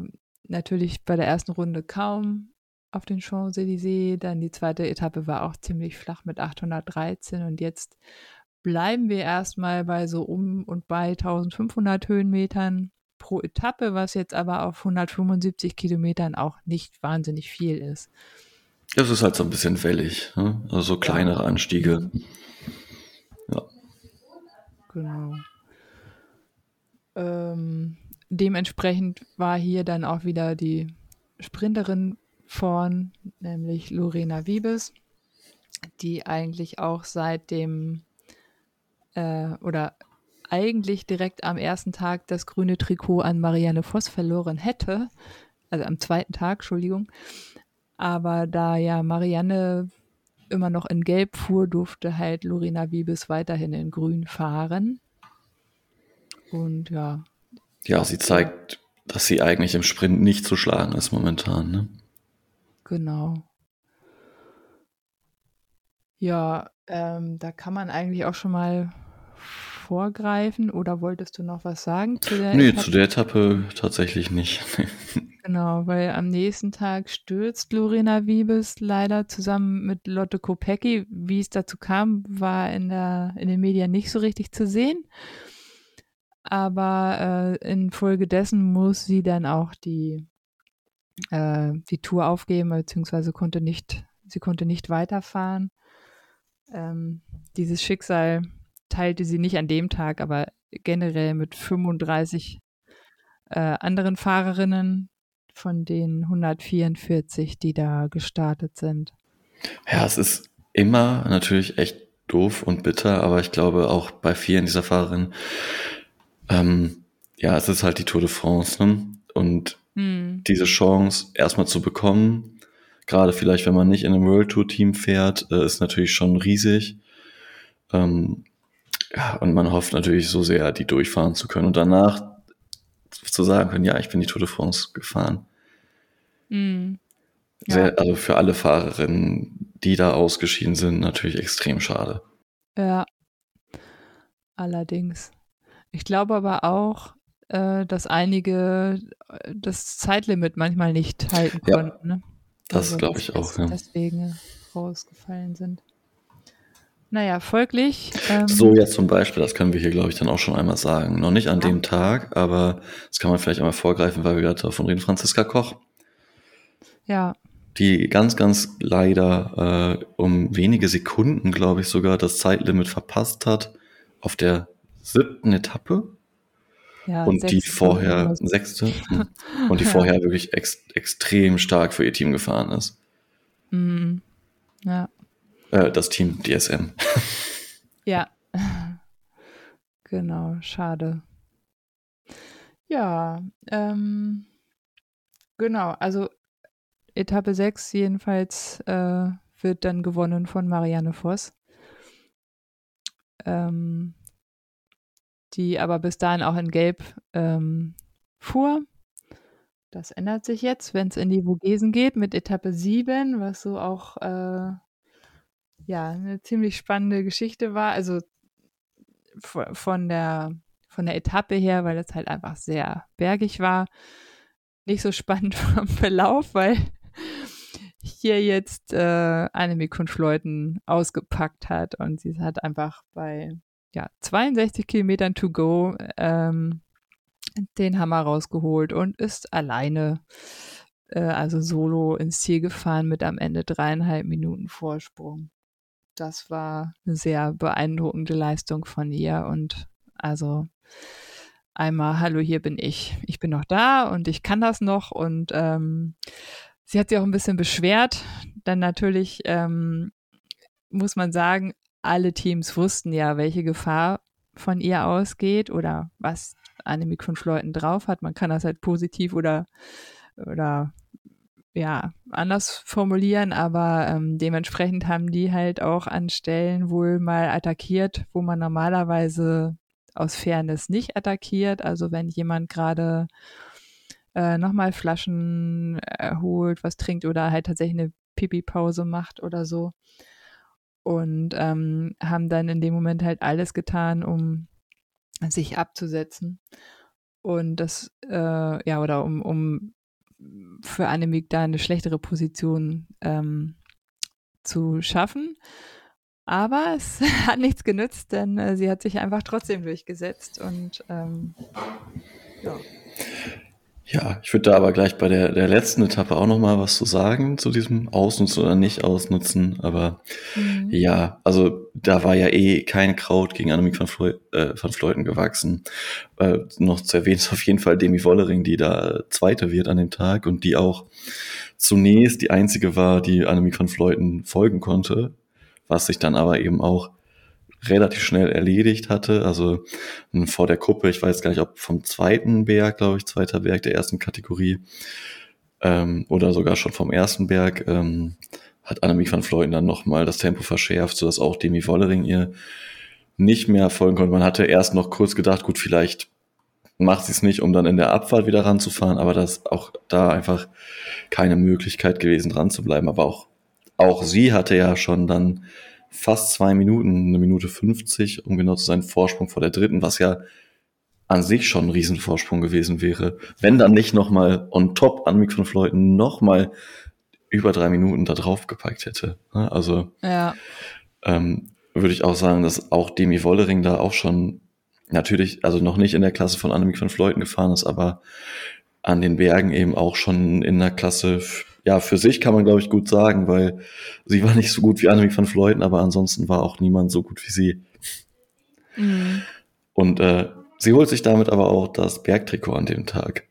natürlich bei der ersten Runde kaum auf den Champs-Élysées. Dann die zweite Etappe war auch ziemlich flach mit 813 und jetzt bleiben wir erstmal bei so um und bei 1500 Höhenmetern pro Etappe, was jetzt aber auf 175 Kilometern auch nicht wahnsinnig viel ist. Das ist halt so ein bisschen wellig, ne? also so kleinere Anstiege. Ja. Genau. Ähm, dementsprechend war hier dann auch wieder die Sprinterin vorn, nämlich Lorena Wiebes, die eigentlich auch seit dem äh, oder eigentlich direkt am ersten Tag das grüne Trikot an Marianne Voss verloren hätte. Also am zweiten Tag, Entschuldigung. Aber da ja Marianne immer noch in Gelb fuhr, durfte halt Lorena Wiebes weiterhin in Grün fahren. Und ja. Ja, sie zeigt, dass sie eigentlich im Sprint nicht zu schlagen ist momentan, ne? Genau. Ja, ähm, da kann man eigentlich auch schon mal vorgreifen oder wolltest du noch was sagen zu der Nee, Etappe? zu der Etappe tatsächlich nicht. genau, weil am nächsten Tag stürzt Lorena Wiebes leider zusammen mit Lotte Kopecki. Wie es dazu kam, war in, der, in den Medien nicht so richtig zu sehen aber äh, infolgedessen muss sie dann auch die, äh, die Tour aufgeben, beziehungsweise konnte nicht, sie konnte nicht weiterfahren. Ähm, dieses Schicksal teilte sie nicht an dem Tag, aber generell mit 35 äh, anderen Fahrerinnen von den 144, die da gestartet sind. Ja, es ist immer natürlich echt doof und bitter, aber ich glaube auch bei vielen dieser Fahrerinnen ähm, ja, es ist halt die Tour de France, ne? Und hm. diese Chance erstmal zu bekommen, gerade vielleicht, wenn man nicht in einem World Tour Team fährt, äh, ist natürlich schon riesig. Ähm, Ja, und man hofft natürlich so sehr, die durchfahren zu können und danach zu sagen können, ja, ich bin die Tour de France gefahren. Mm. Ja. Sehr, also für alle Fahrerinnen, die da ausgeschieden sind, natürlich extrem schade. Ja, allerdings. Ich glaube aber auch, äh, dass einige äh, das Zeitlimit manchmal nicht halten ja, konnten. Ne? Das also, glaube ich auch. Ja. Deswegen rausgefallen sind. Naja, folglich. Ähm, so jetzt zum Beispiel, das können wir hier, glaube ich, dann auch schon einmal sagen. Noch nicht an ja. dem Tag, aber das kann man vielleicht einmal vorgreifen, weil wir gerade davon reden. Franziska Koch. Ja. Die ganz, ganz leider äh, um wenige Sekunden, glaube ich, sogar das Zeitlimit verpasst hat auf der siebten Etappe. Ja, und die vorher, sechste, hm. und die vorher wirklich ex, extrem stark für ihr Team gefahren ist. Mhm. Ja. Äh, das Team DSM. ja. Genau, schade. Ja, ähm, genau, also Etappe 6 jedenfalls äh, wird dann gewonnen von Marianne Voss. Ähm, die aber bis dahin auch in Gelb ähm, fuhr. Das ändert sich jetzt, wenn es in die Vogesen geht mit Etappe 7, was so auch äh, ja, eine ziemlich spannende Geschichte war. Also von der, von der Etappe her, weil es halt einfach sehr bergig war. Nicht so spannend vom Verlauf, weil hier jetzt äh, eine Mikron ausgepackt hat und sie hat einfach bei ja, 62 Kilometern to go ähm, den Hammer rausgeholt und ist alleine, äh, also solo ins Ziel gefahren mit am Ende dreieinhalb Minuten Vorsprung. Das war eine sehr beeindruckende Leistung von ihr und also einmal, hallo, hier bin ich. Ich bin noch da und ich kann das noch und ähm, sie hat sich auch ein bisschen beschwert. Dann natürlich ähm, muss man sagen, alle Teams wussten ja, welche Gefahr von ihr ausgeht oder was Annemiek von Schleuten drauf hat. Man kann das halt positiv oder, oder ja, anders formulieren, aber ähm, dementsprechend haben die halt auch an Stellen wohl mal attackiert, wo man normalerweise aus Fairness nicht attackiert. Also wenn jemand gerade äh, nochmal Flaschen erholt, was trinkt oder halt tatsächlich eine Pipi-Pause macht oder so, und ähm, haben dann in dem Moment halt alles getan, um sich abzusetzen. Und das, äh, ja, oder um, um für Annemiek da eine schlechtere Position ähm, zu schaffen. Aber es hat nichts genützt, denn äh, sie hat sich einfach trotzdem durchgesetzt und ähm, ja. Ja, ich würde da aber gleich bei der, der letzten Etappe auch noch mal was zu sagen zu diesem Ausnutzen oder nicht Ausnutzen. Aber mhm. ja, also da war ja eh kein Kraut gegen Annemiek van, Fleu äh, van Fleuten gewachsen. Äh, noch zu erwähnen ist auf jeden Fall Demi Wollering, die da Zweite wird an dem Tag und die auch zunächst die einzige war, die Annemiek van Fleuten folgen konnte, was sich dann aber eben auch relativ schnell erledigt hatte. Also vor der Kuppe, ich weiß gar nicht, ob vom zweiten Berg, glaube ich, zweiter Berg der ersten Kategorie ähm, oder sogar schon vom ersten Berg, ähm, hat Annemiek van Fleuten dann nochmal das Tempo verschärft, sodass auch Demi Wollering ihr nicht mehr folgen konnte. Man hatte erst noch kurz gedacht, gut, vielleicht macht sie es nicht, um dann in der Abfahrt wieder ranzufahren, aber das auch da einfach keine Möglichkeit gewesen, dran zu bleiben. Aber auch, auch sie hatte ja schon dann fast zwei Minuten, eine Minute 50, um genau zu sein, Vorsprung vor der dritten, was ja an sich schon ein Riesenvorsprung gewesen wäre, wenn dann nicht nochmal on top an Mick von Fleuten nochmal über drei Minuten da drauf gepackt hätte. Ne? Also ja. ähm, würde ich auch sagen, dass auch Demi Wollering da auch schon natürlich, also noch nicht in der Klasse von Annemiek von Fleuten gefahren ist, aber an den Bergen eben auch schon in der Klasse ja, für sich kann man, glaube ich, gut sagen, weil sie war nicht so gut wie Annemiek van Fleuten, aber ansonsten war auch niemand so gut wie sie. Mhm. Und äh, sie holt sich damit aber auch das Bergtrikot an dem Tag.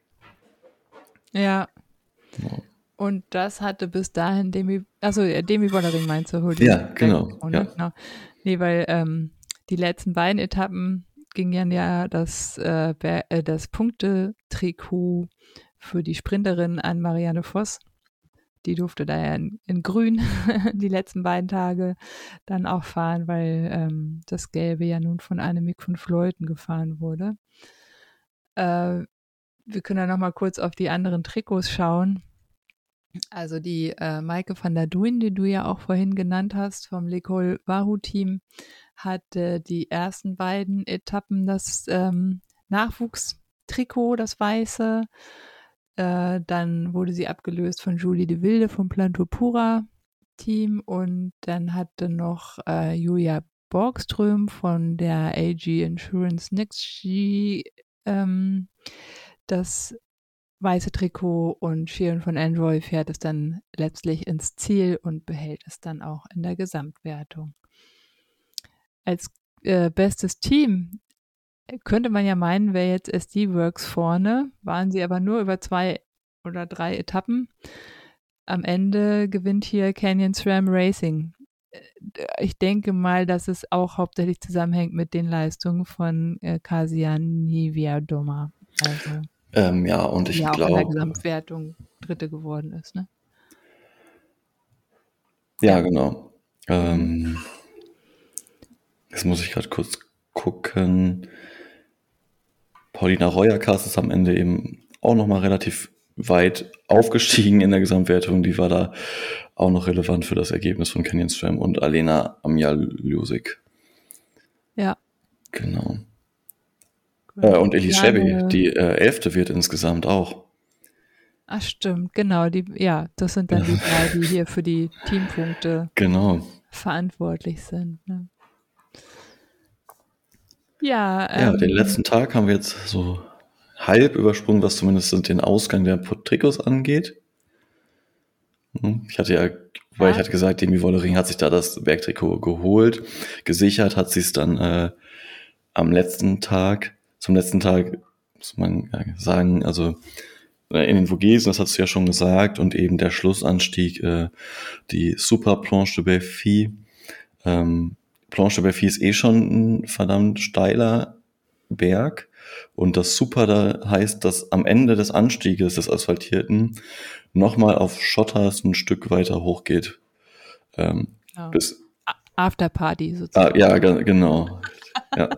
Ja. ja. Und das hatte bis dahin Demi, also Demi Wollering meinst du, holt Ja, genau. Ne? Ja. genau. Nee, weil ähm, die letzten beiden Etappen gingen ja das, äh, äh das Punktetrikot für die Sprinterin an Marianne Voss die durfte da ja in, in Grün die letzten beiden Tage dann auch fahren, weil ähm, das Gelbe ja nun von Annemiek von Fleuten gefahren wurde. Äh, wir können ja noch mal kurz auf die anderen Trikots schauen. Also die äh, Maike van der Duin, die du ja auch vorhin genannt hast, vom Lecol Wahoo Team, hat äh, die ersten beiden Etappen das ähm, Nachwuchstrikot, das weiße. Äh, dann wurde sie abgelöst von Julie de Wilde vom Planto Pura Team und dann hatte noch äh, Julia Borgström von der AG Insurance Next G ähm, das weiße Trikot und Shion von Enjoy fährt es dann letztlich ins Ziel und behält es dann auch in der Gesamtwertung. Als äh, bestes Team könnte man ja meinen, wäre jetzt SD Works vorne, waren sie aber nur über zwei oder drei Etappen. Am Ende gewinnt hier Canyon SRAM Racing. Äh, ich denke mal, dass es auch hauptsächlich zusammenhängt mit den Leistungen von äh, Kasian Niviadoma. Also, ähm, ja, und ich ja, glaube. in der Gesamtwertung Dritte geworden ist, ne? Ja, genau. Ähm, jetzt muss ich gerade kurz gucken. Paulina Reuerkas ist am Ende eben auch nochmal relativ weit aufgestiegen in der Gesamtwertung. Die war da auch noch relevant für das Ergebnis von Canyon Stram und Alena Amjalusik. Ja. Genau. Äh, und Elise ja, Shabby, die äh, Elfte wird insgesamt auch. Ach stimmt, genau. Die, ja, das sind dann die drei, die hier für die Teampunkte genau. verantwortlich sind. Ne? Ja, ja ähm, den letzten Tag haben wir jetzt so halb übersprungen, was zumindest den Ausgang der Trikots angeht. Hm, ich hatte ja, weil ja. ich hatte gesagt, Demi Wollering hat sich da das Bergtrikot geholt. Gesichert hat sie es dann äh, am letzten Tag zum letzten Tag, muss man sagen, also äh, in den Vogesen, das hast du ja schon gesagt, und eben der Schlussanstieg, äh, die Super Planche de Belfi. Ähm, Planche de Belfi ist eh schon ein verdammt steiler Berg. Und das Super da heißt, dass am Ende des Anstieges des Asphaltierten nochmal auf Schotter es ein Stück weiter hochgeht. Ähm, bis Afterparty sozusagen. Ah, ja, genau. ja.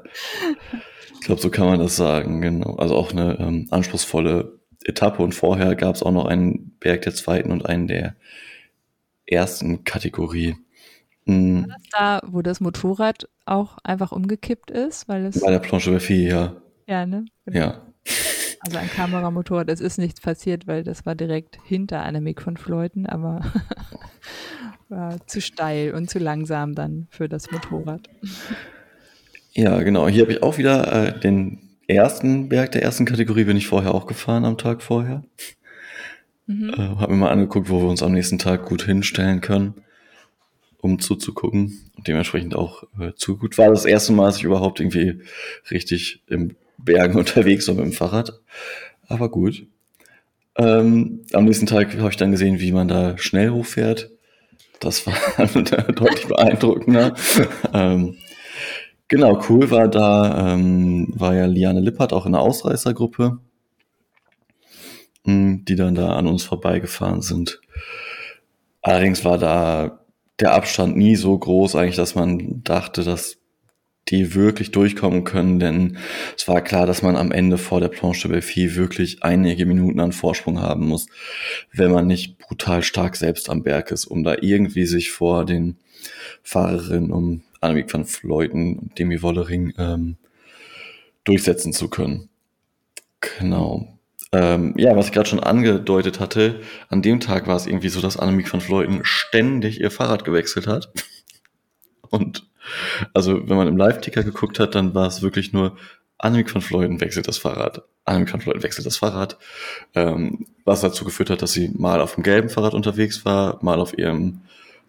Ich glaube, so kann man das sagen, genau. Also auch eine ähm, anspruchsvolle Etappe und vorher gab es auch noch einen Berg der zweiten und einen der ersten Kategorie. Mhm. War das da, wo das Motorrad auch einfach umgekippt ist? Weil es Bei der Planche Berfi, ja. Ja, ne? Genau. Ja. Also ein Kameramotorrad, es ist nichts passiert, weil das war direkt hinter Annemiek von Fleuten, aber war zu steil und zu langsam dann für das Motorrad. Ja, genau. Hier habe ich auch wieder äh, den ersten Berg der ersten Kategorie, bin ich vorher auch gefahren am Tag vorher. Mhm. Äh, habe mir mal angeguckt, wo wir uns am nächsten Tag gut hinstellen können, um zuzugucken. Und dementsprechend auch äh, zu gut. War das erste Mal, dass ich überhaupt irgendwie richtig im Bergen unterwegs war mit dem Fahrrad. Aber gut. Ähm, am nächsten Tag habe ich dann gesehen, wie man da schnell hochfährt. Das war deutlich beeindruckender. ähm, Genau, cool war da, ähm, war ja Liane Lippert auch in der Ausreißergruppe, hm, die dann da an uns vorbeigefahren sind. Allerdings war da der Abstand nie so groß eigentlich, dass man dachte, dass die wirklich durchkommen können, denn es war klar, dass man am Ende vor der Planche de Belfi wirklich einige Minuten an Vorsprung haben muss, wenn man nicht brutal stark selbst am Berg ist, um da irgendwie sich vor den Fahrerinnen um Annemiek van Fleuten und Demi Wollering ähm, durchsetzen zu können. Genau. Ähm, ja, was ich gerade schon angedeutet hatte, an dem Tag war es irgendwie so, dass Annemiek van Fleuten ständig ihr Fahrrad gewechselt hat. Und also, wenn man im Live-Ticker geguckt hat, dann war es wirklich nur Annemiek van Fleuten wechselt das Fahrrad. Annemiek van Fleuten wechselt das Fahrrad. Ähm, was dazu geführt hat, dass sie mal auf dem gelben Fahrrad unterwegs war, mal auf ihrem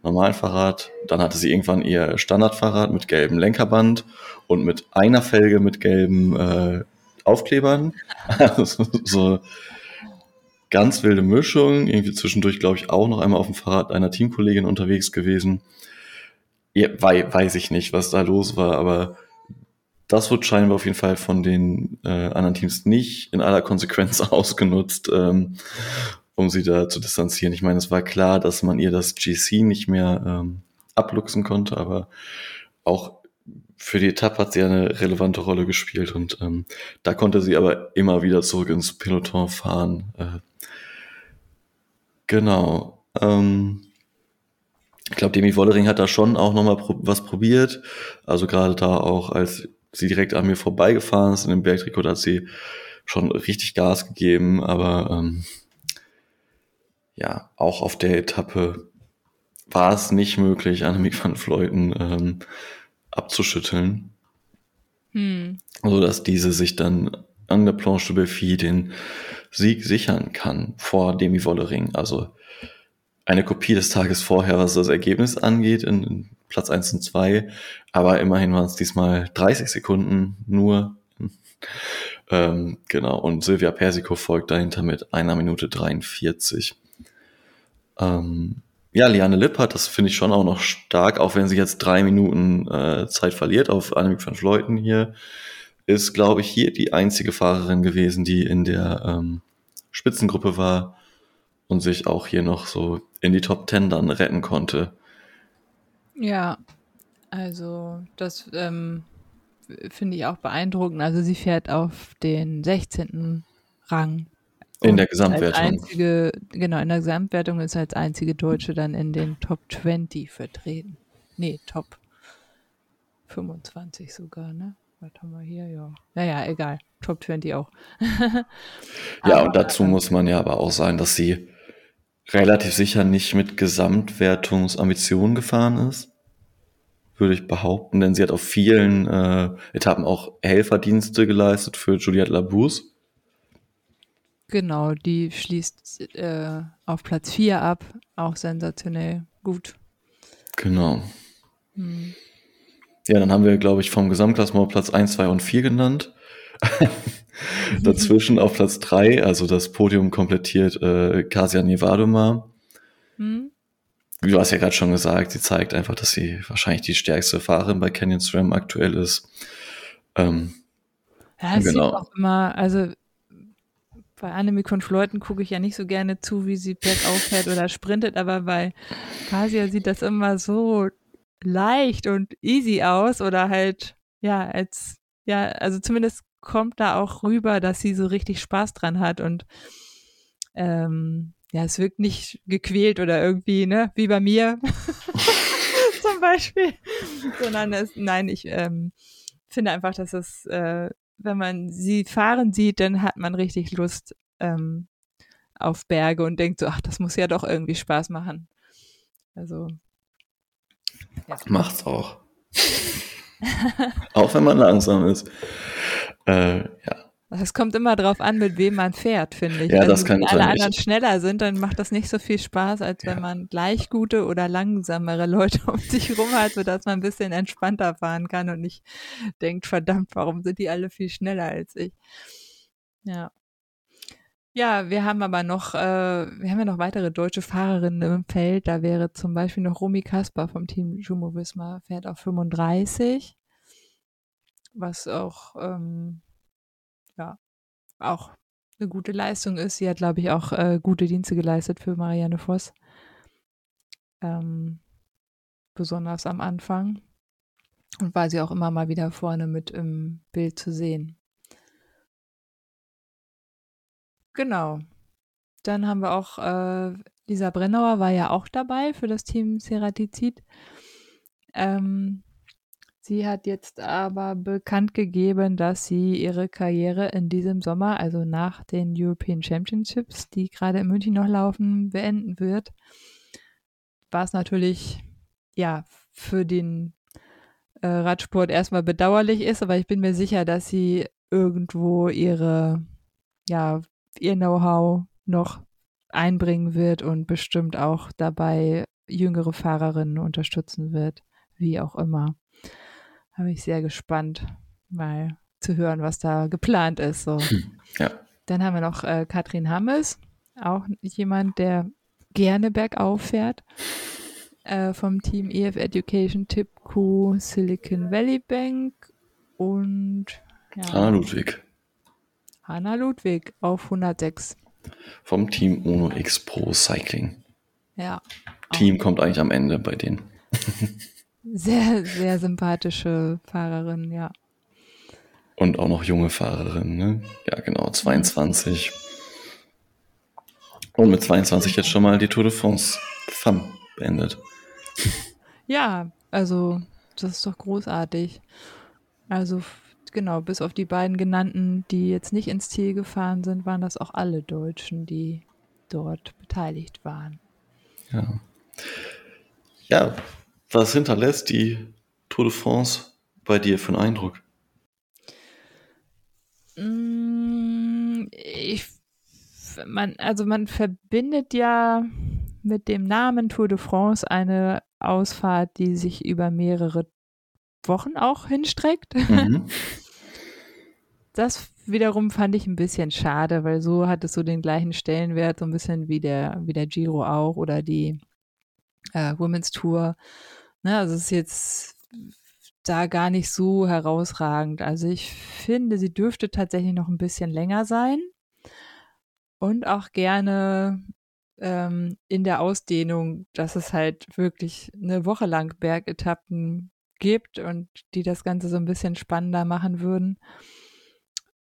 normalen Fahrrad. Dann hatte sie irgendwann ihr Standardfahrrad mit gelbem Lenkerband und mit einer Felge mit gelben äh, Aufklebern. Also so ganz wilde Mischung. Irgendwie zwischendurch, glaube ich, auch noch einmal auf dem Fahrrad einer Teamkollegin unterwegs gewesen. Ja, weiß ich nicht, was da los war, aber das wird scheinbar auf jeden Fall von den äh, anderen Teams nicht in aller Konsequenz ausgenutzt. Ähm, um sie da zu distanzieren. Ich meine, es war klar, dass man ihr das GC nicht mehr ähm, abluchsen konnte, aber auch für die Etappe hat sie eine relevante Rolle gespielt und ähm, da konnte sie aber immer wieder zurück ins Peloton fahren. Äh, genau. Ähm, ich glaube, Demi Wollering hat da schon auch nochmal pro was probiert. Also gerade da auch, als sie direkt an mir vorbeigefahren ist in dem Bergtrikot, hat sie schon richtig Gas gegeben, aber ähm, ja, auch auf der Etappe war es nicht möglich, Annemiek van Fleuten ähm, abzuschütteln. Hm. So dass diese sich dann an der Planche de Belfi den Sieg sichern kann vor Demi Wollering. Also eine Kopie des Tages vorher, was das Ergebnis angeht, in, in Platz 1 und 2. Aber immerhin waren es diesmal 30 Sekunden nur. ähm, genau. Und Silvia Persico folgt dahinter mit einer Minute 43. Ähm, ja, Liane Lippert, das finde ich schon auch noch stark, auch wenn sie jetzt drei Minuten äh, Zeit verliert auf Annemiek van Fleuten hier, ist, glaube ich, hier die einzige Fahrerin gewesen, die in der ähm, Spitzengruppe war und sich auch hier noch so in die Top Ten dann retten konnte. Ja, also das ähm, finde ich auch beeindruckend. Also sie fährt auf den 16. Rang in der Gesamtwertung. Einzige, genau, in der Gesamtwertung ist als einzige Deutsche dann in den Top 20 vertreten. Nee, Top 25 sogar, ne? Was haben wir hier? Ja. Naja, egal. Top 20 auch. ja, und dazu muss man ja aber auch sagen, dass sie relativ sicher nicht mit Gesamtwertungsambitionen gefahren ist. Würde ich behaupten, denn sie hat auf vielen äh, Etappen auch Helferdienste geleistet für Juliette Labousse Genau, die schließt äh, auf Platz 4 ab. Auch sensationell gut. Genau. Hm. Ja, dann haben wir, glaube ich, vom Gesamtklassement Platz 1, 2 und 4 genannt. Dazwischen auf Platz 3, also das Podium komplettiert äh, Kasia Nevadoma. Hm. Du hast ja gerade schon gesagt, sie zeigt einfach, dass sie wahrscheinlich die stärkste Fahrerin bei Canyon SRAM aktuell ist. Ähm, ja, es genau. auch immer, also bei Annemiek von Fleuten gucke ich ja nicht so gerne zu, wie sie bergauf fährt oder sprintet, aber bei Kasia sieht das immer so leicht und easy aus oder halt, ja, als, ja, also zumindest kommt da auch rüber, dass sie so richtig Spaß dran hat und ähm, ja, es wirkt nicht gequält oder irgendwie, ne, wie bei mir zum Beispiel, sondern es, nein, ich ähm, finde einfach, dass es äh, wenn man sie fahren sieht, dann hat man richtig Lust ähm, auf Berge und denkt so, ach, das muss ja doch irgendwie Spaß machen. Also. Ja. Macht's auch. auch wenn man langsam ist. Äh, ja. Es kommt immer drauf an, mit wem man fährt, finde ich. Ja, wenn das kann Wenn alle anderen schneller sind, dann macht das nicht so viel Spaß, als ja. wenn man gleich gute oder langsamere Leute um sich rum hat, sodass man ein bisschen entspannter fahren kann und nicht denkt, verdammt, warum sind die alle viel schneller als ich? Ja. Ja, wir haben aber noch, äh, wir haben ja noch weitere deutsche Fahrerinnen im Feld. Da wäre zum Beispiel noch Romy Kasper vom Team Jumbo Visma, fährt auf 35, was auch ähm, auch eine gute Leistung ist. Sie hat, glaube ich, auch äh, gute Dienste geleistet für Marianne Voss. Ähm, besonders am Anfang. Und war sie auch immer mal wieder vorne mit im Bild zu sehen. Genau. Dann haben wir auch, äh, Lisa Brennauer war ja auch dabei für das Team Ceratizid. Ähm, Sie hat jetzt aber bekannt gegeben, dass sie ihre Karriere in diesem Sommer, also nach den European Championships, die gerade in München noch laufen, beenden wird. Was natürlich ja für den äh, Radsport erstmal bedauerlich ist, aber ich bin mir sicher, dass sie irgendwo ihre ja ihr Know-how noch einbringen wird und bestimmt auch dabei jüngere Fahrerinnen unterstützen wird, wie auch immer. Da bin ich sehr gespannt, mal zu hören, was da geplant ist. So. Hm, ja. Dann haben wir noch äh, Katrin Hammes, auch jemand, der gerne bergauf fährt, äh, vom Team EF Education Tipco Silicon Valley Bank und ja, Hanna Ludwig. Hanna Ludwig auf 106. Vom Team Uno X Pro Cycling. Ja. Team kommt eigentlich am Ende bei denen. Sehr, sehr sympathische Fahrerin, ja. Und auch noch junge Fahrerin, ne? Ja, genau, 22. Und mit 22 jetzt schon mal die Tour de France Femme beendet. Ja, also das ist doch großartig. Also genau, bis auf die beiden genannten, die jetzt nicht ins Ziel gefahren sind, waren das auch alle Deutschen, die dort beteiligt waren. Ja. Ja, was hinterlässt die Tour de France bei dir für einen Eindruck? Mm, ich, man, also man verbindet ja mit dem Namen Tour de France eine Ausfahrt, die sich über mehrere Wochen auch hinstreckt. Mhm. Das wiederum fand ich ein bisschen schade, weil so hat es so den gleichen Stellenwert, so ein bisschen wie der, wie der Giro auch oder die äh, Women's Tour. Ne, also es ist jetzt da gar nicht so herausragend. Also ich finde, sie dürfte tatsächlich noch ein bisschen länger sein und auch gerne ähm, in der Ausdehnung, dass es halt wirklich eine Woche lang Bergetappen gibt und die das Ganze so ein bisschen spannender machen würden.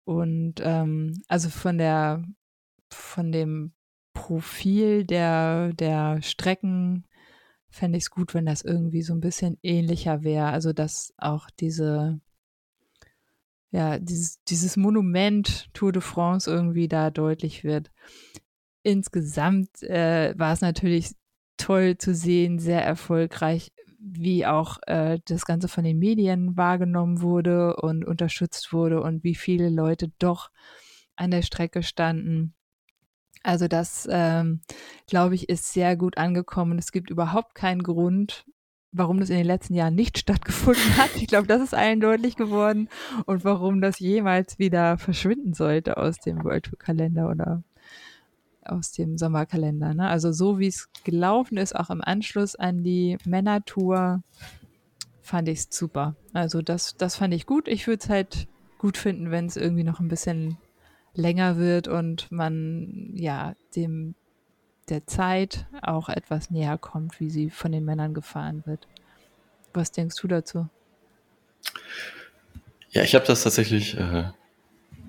Und ähm, also von der von dem Profil der, der Strecken fände ich es gut, wenn das irgendwie so ein bisschen ähnlicher wäre. Also dass auch diese, ja, dieses, dieses Monument Tour de France irgendwie da deutlich wird. Insgesamt äh, war es natürlich toll zu sehen, sehr erfolgreich, wie auch äh, das Ganze von den Medien wahrgenommen wurde und unterstützt wurde und wie viele Leute doch an der Strecke standen. Also das, ähm, glaube ich, ist sehr gut angekommen. Es gibt überhaupt keinen Grund, warum das in den letzten Jahren nicht stattgefunden hat. Ich glaube, das ist allen deutlich geworden und warum das jemals wieder verschwinden sollte aus dem World Tour Kalender oder aus dem Sommerkalender. Ne? Also so wie es gelaufen ist, auch im Anschluss an die Männertour, fand ich es super. Also das, das fand ich gut. Ich würde es halt gut finden, wenn es irgendwie noch ein bisschen länger wird und man ja dem der Zeit auch etwas näher kommt, wie sie von den Männern gefahren wird. Was denkst du dazu? Ja, ich habe das tatsächlich äh,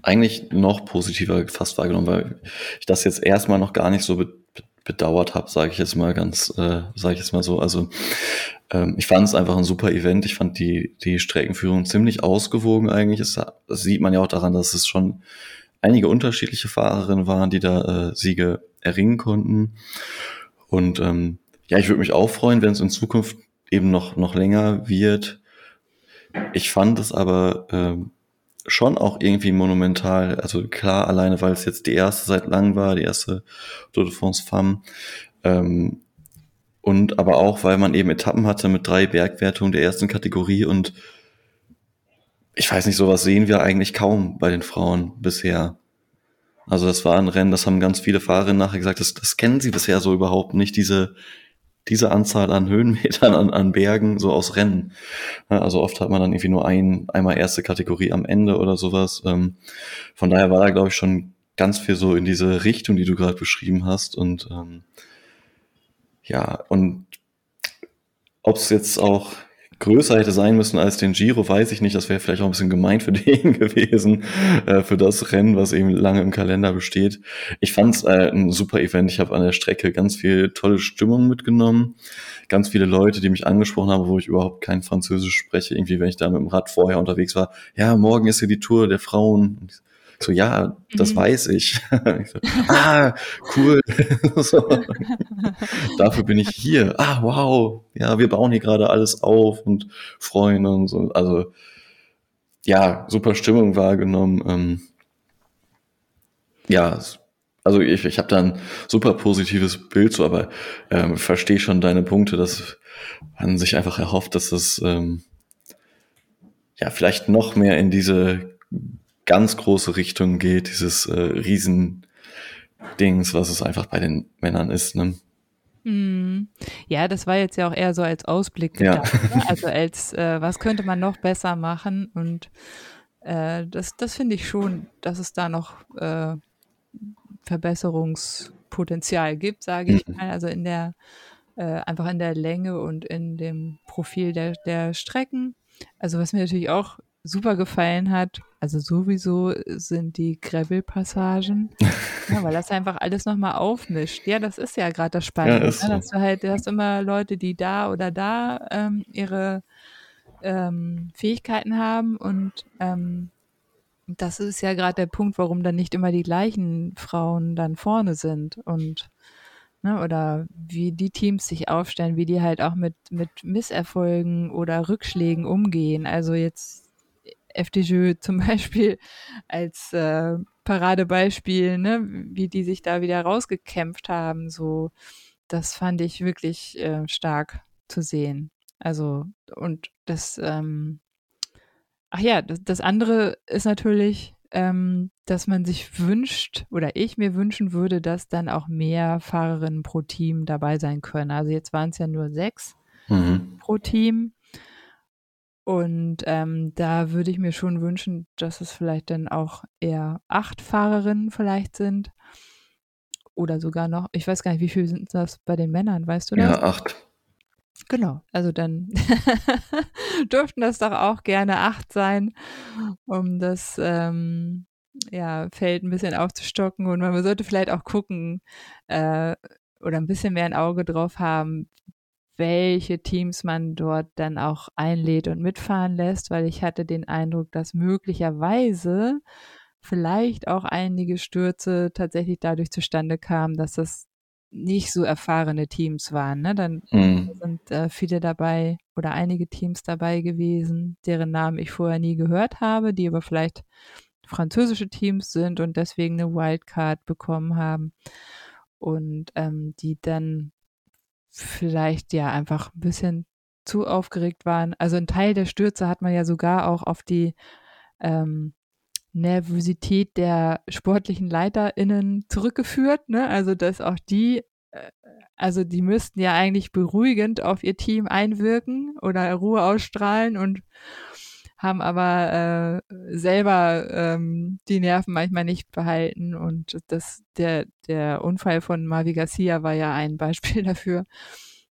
eigentlich noch positiver fast wahrgenommen, weil ich das jetzt erstmal noch gar nicht so be bedauert habe, sage ich jetzt mal ganz, äh, sage ich jetzt mal so. Also ähm, ich fand es einfach ein super Event. Ich fand die die Streckenführung ziemlich ausgewogen eigentlich. Das sieht man ja auch daran, dass es schon einige unterschiedliche Fahrerinnen waren, die da äh, Siege erringen konnten. Und ähm, ja, ich würde mich auch freuen, wenn es in Zukunft eben noch, noch länger wird. Ich fand es aber ähm, schon auch irgendwie monumental. Also klar, alleine weil es jetzt die erste seit lang war, die erste Tour de France Femme. Ähm, und aber auch, weil man eben Etappen hatte mit drei Bergwertungen der ersten Kategorie und ich weiß nicht, sowas sehen wir eigentlich kaum bei den Frauen bisher. Also das war ein Rennen, das haben ganz viele Fahrerinnen nachher gesagt, das, das kennen sie bisher so überhaupt nicht, diese, diese Anzahl an Höhenmetern an, an Bergen so aus Rennen. Also oft hat man dann irgendwie nur ein, einmal erste Kategorie am Ende oder sowas. Ähm, von daher war da, glaube ich, schon ganz viel so in diese Richtung, die du gerade beschrieben hast. Und ähm, ja, und ob es jetzt auch größer hätte sein müssen als den Giro, weiß ich nicht. Das wäre vielleicht auch ein bisschen gemein für den gewesen, äh, für das Rennen, was eben lange im Kalender besteht. Ich fand es äh, ein super Event. Ich habe an der Strecke ganz viel tolle Stimmung mitgenommen. Ganz viele Leute, die mich angesprochen haben, wo ich überhaupt kein Französisch spreche. Irgendwie, wenn ich da mit dem Rad vorher unterwegs war. Ja, morgen ist hier die Tour der Frauen. So, ja, das mhm. weiß ich. ich so, ah, cool. so. Dafür bin ich hier. Ah, wow. Ja, wir bauen hier gerade alles auf und freuen uns. Und also, ja, super Stimmung wahrgenommen. Ähm, ja, also ich, ich habe da ein super positives Bild so, aber ähm, verstehe schon deine Punkte, dass man sich einfach erhofft, dass das ähm, ja vielleicht noch mehr in diese ganz große Richtung geht, dieses äh, Riesendings, was es einfach bei den Männern ist. Ne? Hm. Ja, das war jetzt ja auch eher so als Ausblick gedacht. Ja. Ne? Also als, äh, was könnte man noch besser machen? Und äh, das, das finde ich schon, dass es da noch äh, Verbesserungspotenzial gibt, sage ich mhm. mal. Also in der, äh, einfach in der Länge und in dem Profil der, der Strecken. Also was mir natürlich auch super gefallen hat, also sowieso sind die Gravel-Passagen, ja, weil das einfach alles nochmal aufmischt. Ja, das ist ja gerade das Spannende, ja, ne? dass du halt, du hast immer Leute, die da oder da ähm, ihre ähm, Fähigkeiten haben und ähm, das ist ja gerade der Punkt, warum dann nicht immer die gleichen Frauen dann vorne sind und ne, oder wie die Teams sich aufstellen, wie die halt auch mit, mit Misserfolgen oder Rückschlägen umgehen. Also jetzt FDJ zum Beispiel als äh, Paradebeispiel, ne, wie die sich da wieder rausgekämpft haben, so, das fand ich wirklich äh, stark zu sehen. Also, und das, ähm, ach ja, das, das andere ist natürlich, ähm, dass man sich wünscht oder ich mir wünschen würde, dass dann auch mehr Fahrerinnen pro Team dabei sein können. Also jetzt waren es ja nur sechs mhm. pro Team. Und ähm, da würde ich mir schon wünschen, dass es vielleicht dann auch eher acht Fahrerinnen vielleicht sind. Oder sogar noch, ich weiß gar nicht, wie viel sind das bei den Männern, weißt du das? Ja, acht. Genau, also dann dürften das doch auch gerne acht sein, um das ähm, ja, Feld ein bisschen aufzustocken. Und man sollte vielleicht auch gucken äh, oder ein bisschen mehr ein Auge drauf haben, welche Teams man dort dann auch einlädt und mitfahren lässt, weil ich hatte den Eindruck, dass möglicherweise vielleicht auch einige Stürze tatsächlich dadurch zustande kamen, dass das nicht so erfahrene Teams waren. Ne? Dann mhm. sind äh, viele dabei oder einige Teams dabei gewesen, deren Namen ich vorher nie gehört habe, die aber vielleicht französische Teams sind und deswegen eine Wildcard bekommen haben und ähm, die dann vielleicht ja einfach ein bisschen zu aufgeregt waren. Also ein Teil der Stürze hat man ja sogar auch auf die ähm, Nervosität der sportlichen LeiterInnen zurückgeführt. Ne? Also dass auch die, äh, also die müssten ja eigentlich beruhigend auf ihr Team einwirken oder Ruhe ausstrahlen und haben aber äh, selber ähm, die Nerven manchmal nicht behalten. Und das, der, der Unfall von Mavi Garcia war ja ein Beispiel dafür,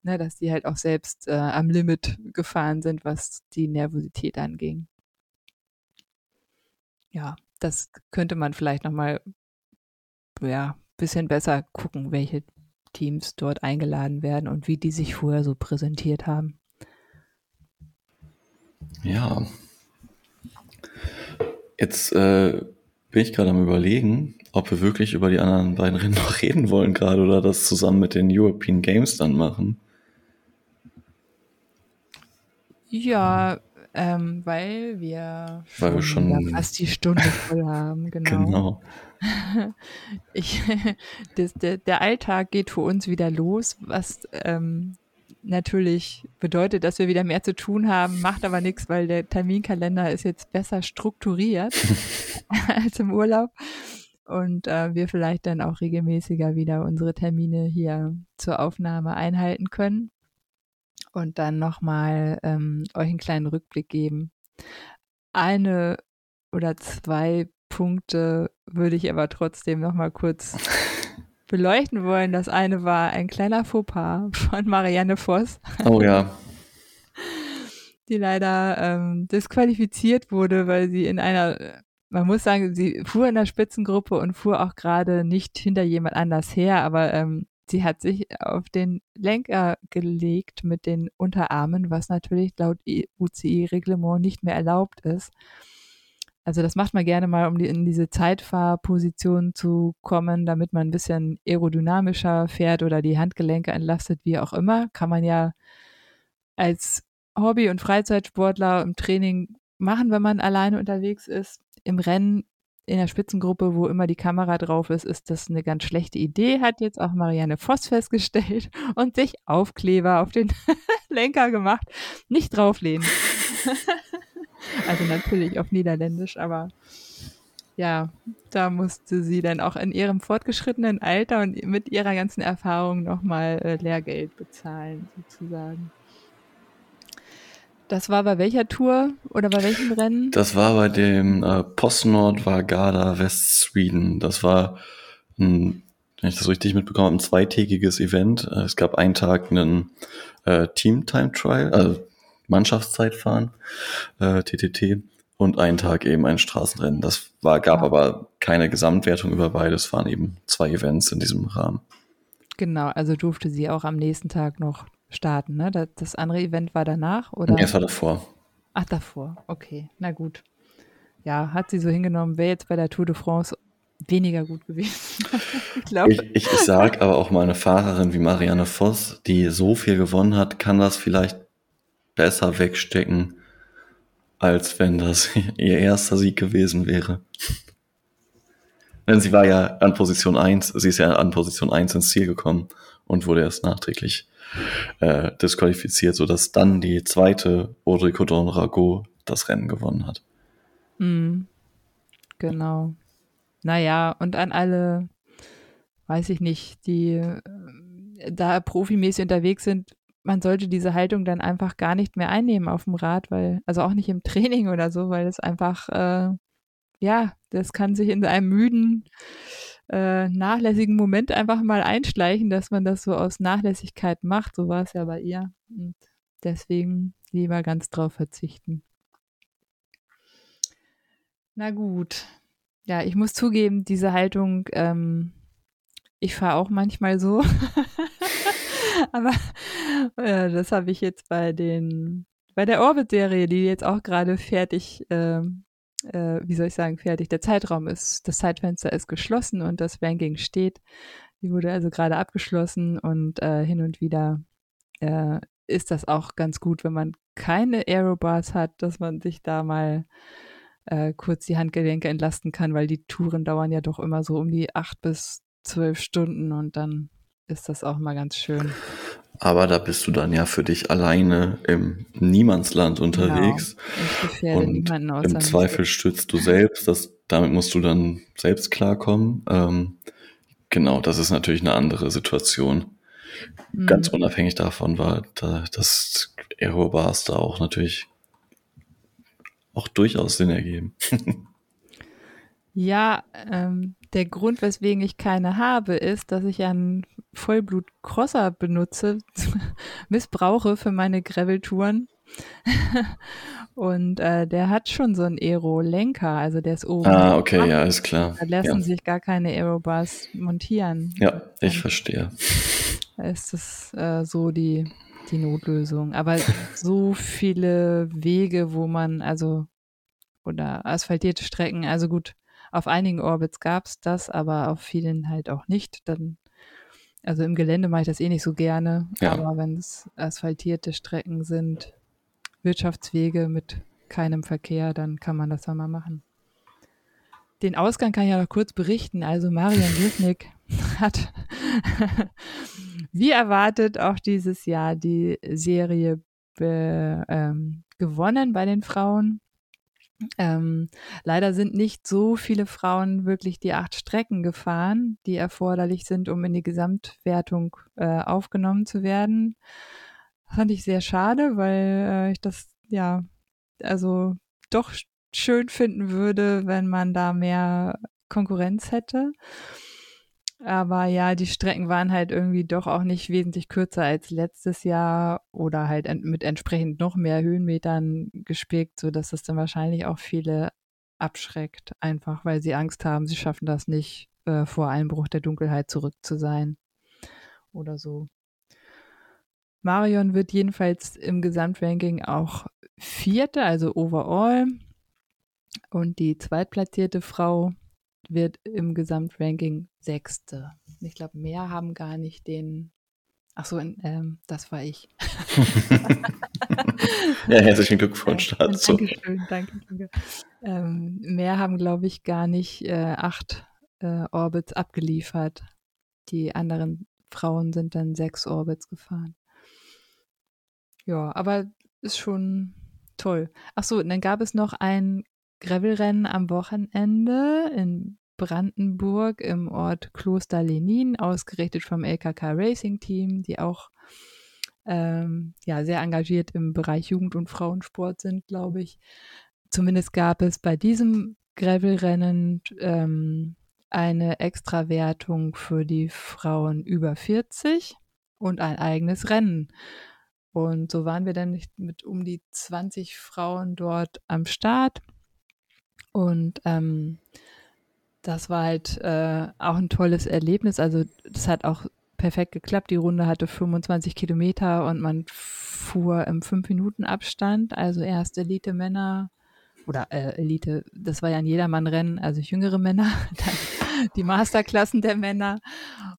ne, dass die halt auch selbst äh, am Limit gefahren sind, was die Nervosität anging. Ja, das könnte man vielleicht nochmal ja, bisschen besser gucken, welche Teams dort eingeladen werden und wie die sich vorher so präsentiert haben. Ja, Jetzt äh, bin ich gerade am überlegen, ob wir wirklich über die anderen beiden Rennen noch reden wollen gerade oder das zusammen mit den European Games dann machen. Ja, ähm, weil wir weil wir schon fast die Stunde voll haben, genau. genau. Ich, das, der, der Alltag geht für uns wieder los, was ähm, natürlich bedeutet, dass wir wieder mehr zu tun haben, macht aber nichts, weil der Terminkalender ist jetzt besser strukturiert als im Urlaub und äh, wir vielleicht dann auch regelmäßiger wieder unsere Termine hier zur Aufnahme einhalten können und dann nochmal ähm, euch einen kleinen Rückblick geben. Eine oder zwei Punkte würde ich aber trotzdem nochmal kurz beleuchten wollen. Das eine war ein kleiner Fauxpas von Marianne Voss. Oh ja. Die leider ähm, disqualifiziert wurde, weil sie in einer, man muss sagen, sie fuhr in der Spitzengruppe und fuhr auch gerade nicht hinter jemand anders her, aber ähm, sie hat sich auf den Lenker gelegt mit den Unterarmen, was natürlich laut UCI-Reglement nicht mehr erlaubt ist. Also das macht man gerne mal, um in diese Zeitfahrposition zu kommen, damit man ein bisschen aerodynamischer fährt oder die Handgelenke entlastet, wie auch immer. Kann man ja als Hobby- und Freizeitsportler im Training machen, wenn man alleine unterwegs ist. Im Rennen in der Spitzengruppe, wo immer die Kamera drauf ist, ist das eine ganz schlechte Idee, hat jetzt auch Marianne Voss festgestellt und sich Aufkleber auf den Lenker gemacht. Nicht drauflehnen. Also natürlich auf Niederländisch, aber ja, da musste sie dann auch in ihrem fortgeschrittenen Alter und mit ihrer ganzen Erfahrung nochmal äh, Lehrgeld bezahlen, sozusagen. Das war bei welcher Tour oder bei welchem Rennen? Das war bei dem äh, Postnord Vargada West Sweden. Das war ein, wenn ich das richtig mitbekomme, ein zweitägiges Event. Äh, es gab einen Tag einen äh, Team-Time-Trial, also Mannschaftszeitfahren, äh, TTT, und einen Tag eben ein Straßenrennen. Das war, gab ja. aber keine Gesamtwertung über beides, waren eben zwei Events in diesem Rahmen. Genau, also durfte sie auch am nächsten Tag noch starten, ne? Das, andere Event war danach, oder? Nee, es war davor. Ach, davor, okay, na gut. Ja, hat sie so hingenommen, wäre jetzt bei der Tour de France weniger gut gewesen. ich, ich, ich, ich sag aber auch mal eine Fahrerin wie Marianne Voss, die so viel gewonnen hat, kann das vielleicht besser wegstecken, als wenn das ihr erster Sieg gewesen wäre. Denn sie war ja an Position 1, sie ist ja an Position 1 ins Ziel gekommen und wurde erst nachträglich äh, disqualifiziert, sodass dann die zweite Audrey Codon Rago das Rennen gewonnen hat. Mhm. Genau. Naja, und an alle, weiß ich nicht, die äh, da profimäßig unterwegs sind, man sollte diese Haltung dann einfach gar nicht mehr einnehmen auf dem Rad, weil, also auch nicht im Training oder so, weil es einfach, äh, ja, das kann sich in einem müden, äh, nachlässigen Moment einfach mal einschleichen, dass man das so aus Nachlässigkeit macht. So war es ja bei ihr. Und deswegen lieber ganz drauf verzichten. Na gut. Ja, ich muss zugeben, diese Haltung, ähm, ich fahre auch manchmal so. Aber äh, das habe ich jetzt bei den, bei der Orbit-Serie, die jetzt auch gerade fertig, äh, äh, wie soll ich sagen, fertig. Der Zeitraum ist, das Zeitfenster ist geschlossen und das Ranking steht. Die wurde also gerade abgeschlossen und äh, hin und wieder äh, ist das auch ganz gut, wenn man keine Aerobars hat, dass man sich da mal äh, kurz die Handgelenke entlasten kann, weil die Touren dauern ja doch immer so um die acht bis zwölf Stunden und dann ist das auch mal ganz schön. Aber da bist du dann ja für dich alleine im Niemandsland unterwegs. Genau. und im Zweifel stützt du selbst. Das, damit musst du dann selbst klarkommen. Ähm, genau, das ist natürlich eine andere Situation. Mhm. Ganz unabhängig davon war, da, dass Aerobars da auch natürlich auch durchaus Sinn ergeben. ja, ähm, der Grund, weswegen ich keine habe, ist, dass ich einen Vollblut-Crosser benutze, missbrauche für meine Gravel-Touren. Und äh, der hat schon so einen Aero-Lenker, also der ist oben. Ah, okay, ja, ist klar. Da lassen ja. sich gar keine Aerobars montieren. Ja, ich verstehe. Da ist das äh, so die, die Notlösung. Aber so viele Wege, wo man, also, oder asphaltierte Strecken, also gut, auf einigen Orbits gab es das, aber auf vielen halt auch nicht. Dann, also im Gelände mache ich das eh nicht so gerne, ja. aber wenn es asphaltierte Strecken sind, Wirtschaftswege mit keinem Verkehr, dann kann man das dann mal machen. Den Ausgang kann ich ja noch kurz berichten. Also Marian Wisnik hat wie erwartet auch dieses Jahr die Serie be, ähm, gewonnen bei den Frauen. Ähm, leider sind nicht so viele Frauen wirklich die acht Strecken gefahren, die erforderlich sind, um in die Gesamtwertung äh, aufgenommen zu werden. Fand ich sehr schade, weil äh, ich das ja also doch schön finden würde, wenn man da mehr Konkurrenz hätte. Aber ja, die Strecken waren halt irgendwie doch auch nicht wesentlich kürzer als letztes Jahr oder halt mit entsprechend noch mehr Höhenmetern gespickt, sodass das dann wahrscheinlich auch viele abschreckt, einfach weil sie Angst haben, sie schaffen das nicht, äh, vor Einbruch der Dunkelheit zurück zu sein oder so. Marion wird jedenfalls im Gesamtranking auch vierte, also overall. Und die zweitplatzierte Frau wird im Gesamtranking Sechste. Ich glaube, mehr haben gar nicht den. Ach so, ähm, das war ich. ja, herzlichen Glückwunsch dazu. Dankeschön, danke. danke. Ähm, mehr haben, glaube ich, gar nicht äh, acht äh, Orbits abgeliefert. Die anderen Frauen sind dann sechs Orbits gefahren. Ja, aber ist schon toll. Ach so, und dann gab es noch ein Gravelrennen am Wochenende in Brandenburg im Ort Kloster Lenin, ausgerichtet vom LKK Racing Team, die auch ähm, ja, sehr engagiert im Bereich Jugend- und Frauensport sind, glaube ich. Zumindest gab es bei diesem Gravelrennen ähm, eine Extrawertung für die Frauen über 40 und ein eigenes Rennen. Und so waren wir dann mit um die 20 Frauen dort am Start. Und ähm, das war halt äh, auch ein tolles Erlebnis. Also das hat auch perfekt geklappt. Die Runde hatte 25 Kilometer und man fuhr im 5-Minuten-Abstand. Also erst Elite-Männer oder äh, Elite, das war ja ein Jedermann-Rennen, also jüngere Männer, dann die Masterklassen der Männer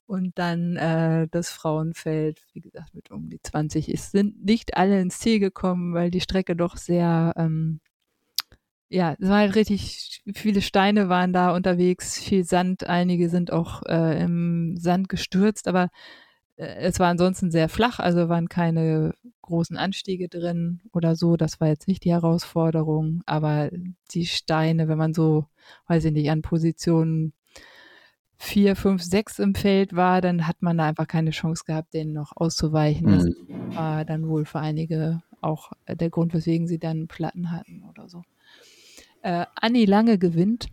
und dann äh, das Frauenfeld, wie gesagt, mit um die 20. Es sind nicht alle ins Ziel gekommen, weil die Strecke doch sehr ähm, ja, es war halt richtig, viele Steine waren da unterwegs, viel Sand, einige sind auch äh, im Sand gestürzt, aber äh, es war ansonsten sehr flach, also waren keine großen Anstiege drin oder so. Das war jetzt nicht die Herausforderung, aber die Steine, wenn man so, weiß ich nicht, an Positionen vier, fünf, sechs im Feld war, dann hat man da einfach keine Chance gehabt, denen noch auszuweichen. Das mhm. war dann wohl für einige auch der Grund, weswegen sie dann Platten hatten oder so. Äh, Anni Lange gewinnt.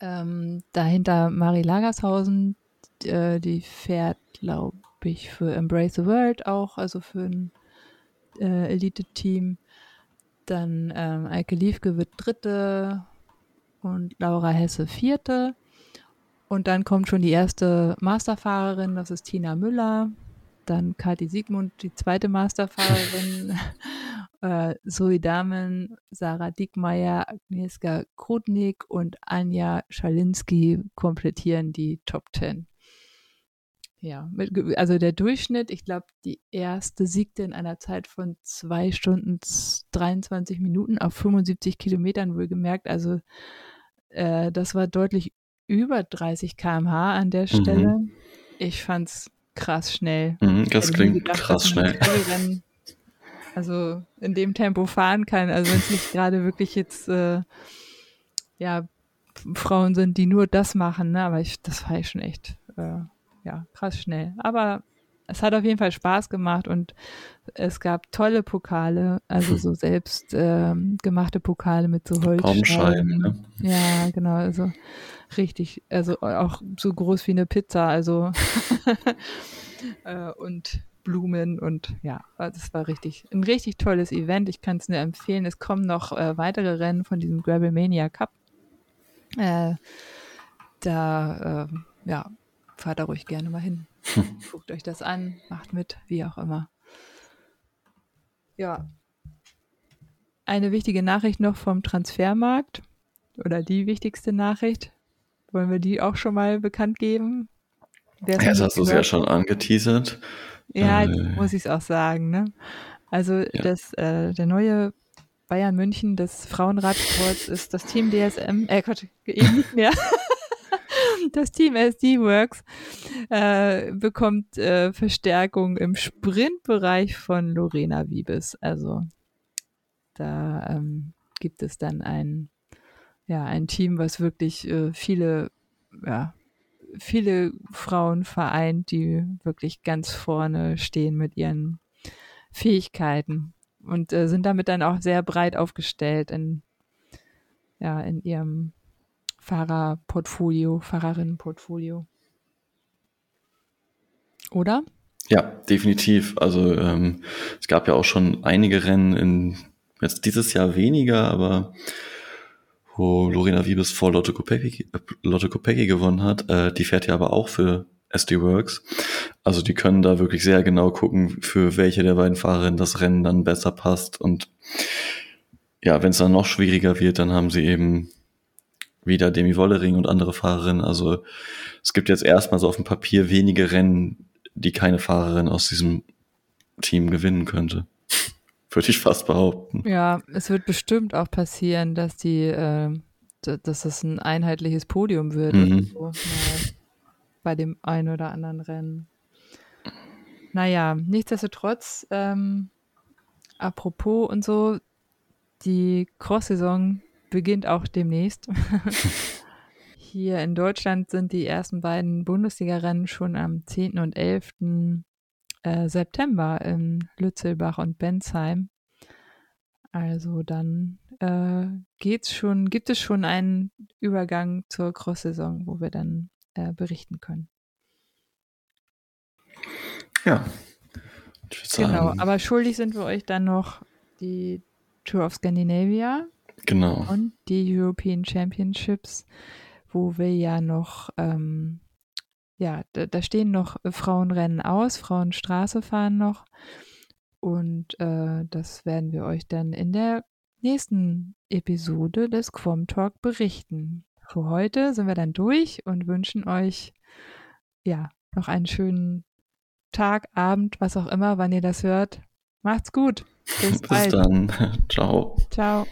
Ähm, dahinter Marie Lagershausen, äh, die fährt, glaube ich, für Embrace the World auch, also für ein äh, Elite-Team. Dann ähm, Eike Liefke wird Dritte und Laura Hesse Vierte. Und dann kommt schon die erste Masterfahrerin, das ist Tina Müller. Dann Kathi Siegmund, die zweite Masterfahrerin. äh, Zoe Damen, Sarah Dickmeyer, Agnieszka Krutnik und Anja Schalinski komplettieren die Top Ten. Ja, mit, also der Durchschnitt, ich glaube, die erste siegte in einer Zeit von zwei Stunden 23 Minuten auf 75 Kilometern wohlgemerkt. Also äh, das war deutlich über 30 km/h an der mhm. Stelle. Mhm. Ich es krass schnell. Mhm, das klingt gedacht, krass schnell. Also in dem Tempo fahren kann. Also wenn es nicht gerade wirklich jetzt äh, ja Frauen sind, die nur das machen, ne? aber ich, das war ich schon echt äh, ja krass schnell. Aber es hat auf jeden Fall Spaß gemacht und es gab tolle Pokale, also so selbst ähm, gemachte Pokale mit so Holzscheiben. Ne? Ja, genau, also richtig, also auch so groß wie eine Pizza, also äh, und Blumen und ja, das war richtig, ein richtig tolles Event. Ich kann es nur empfehlen. Es kommen noch äh, weitere Rennen von diesem Gravelmania Cup. Äh, da, äh, ja, fahrt da ruhig gerne mal hin. Guckt euch das an, macht mit, wie auch immer. Ja. Eine wichtige Nachricht noch vom Transfermarkt oder die wichtigste Nachricht. Wollen wir die auch schon mal bekannt geben? Ja, das hast du es ja schon angeteasert. Ja, äh, muss ich es auch sagen. Ne? Also ja. das, äh, der neue Bayern München des Frauenradsports ist das Team DSM, äh Gott, eben nicht mehr. das Team SD Works äh, bekommt äh, Verstärkung im Sprintbereich von Lorena Wiebes. Also da ähm, gibt es dann ein, ja, ein Team, was wirklich äh, viele ja, viele Frauen vereint, die wirklich ganz vorne stehen mit ihren Fähigkeiten und äh, sind damit dann auch sehr breit aufgestellt in, ja, in ihrem Fahrerportfolio, Fahrerinnenportfolio. Oder? Ja, definitiv. Also ähm, es gab ja auch schon einige Rennen in jetzt dieses Jahr weniger, aber wo Lorena Wiebes vor Lotte Kopecki, äh, Lotte Kopecki gewonnen hat. Äh, die fährt ja aber auch für SD Works. Also die können da wirklich sehr genau gucken, für welche der beiden Fahrerinnen das Rennen dann besser passt. Und ja, wenn es dann noch schwieriger wird, dann haben sie eben wieder Demi Wollering und andere Fahrerinnen. Also es gibt jetzt erstmal so auf dem Papier wenige Rennen, die keine Fahrerin aus diesem Team gewinnen könnte würde ich fast behaupten. Ja, es wird bestimmt auch passieren, dass die, äh, dass es ein einheitliches Podium wird mhm. so, bei dem einen oder anderen Rennen. Naja, nichtsdestotrotz, ähm, apropos und so, die Cross-Saison beginnt auch demnächst. Hier in Deutschland sind die ersten beiden Bundesliga-Rennen schon am 10. und 11. Äh, September in Lützelbach und Bensheim. Also dann äh, geht's schon, gibt es schon einen Übergang zur Cross-Saison, wo wir dann äh, berichten können. Ja. Genau, aber schuldig sind wir euch dann noch die Tour of Scandinavia. Genau. Und die European Championships, wo wir ja noch, ähm, ja, da, da, stehen noch Frauenrennen aus, Frauenstraße fahren noch. Und äh, das werden wir euch dann in der nächsten Episode des Quom Talk berichten. Für heute sind wir dann durch und wünschen euch ja noch einen schönen Tag, Abend, was auch immer, wann ihr das hört. Macht's gut. Bis, Bis dann. Ciao. Ciao.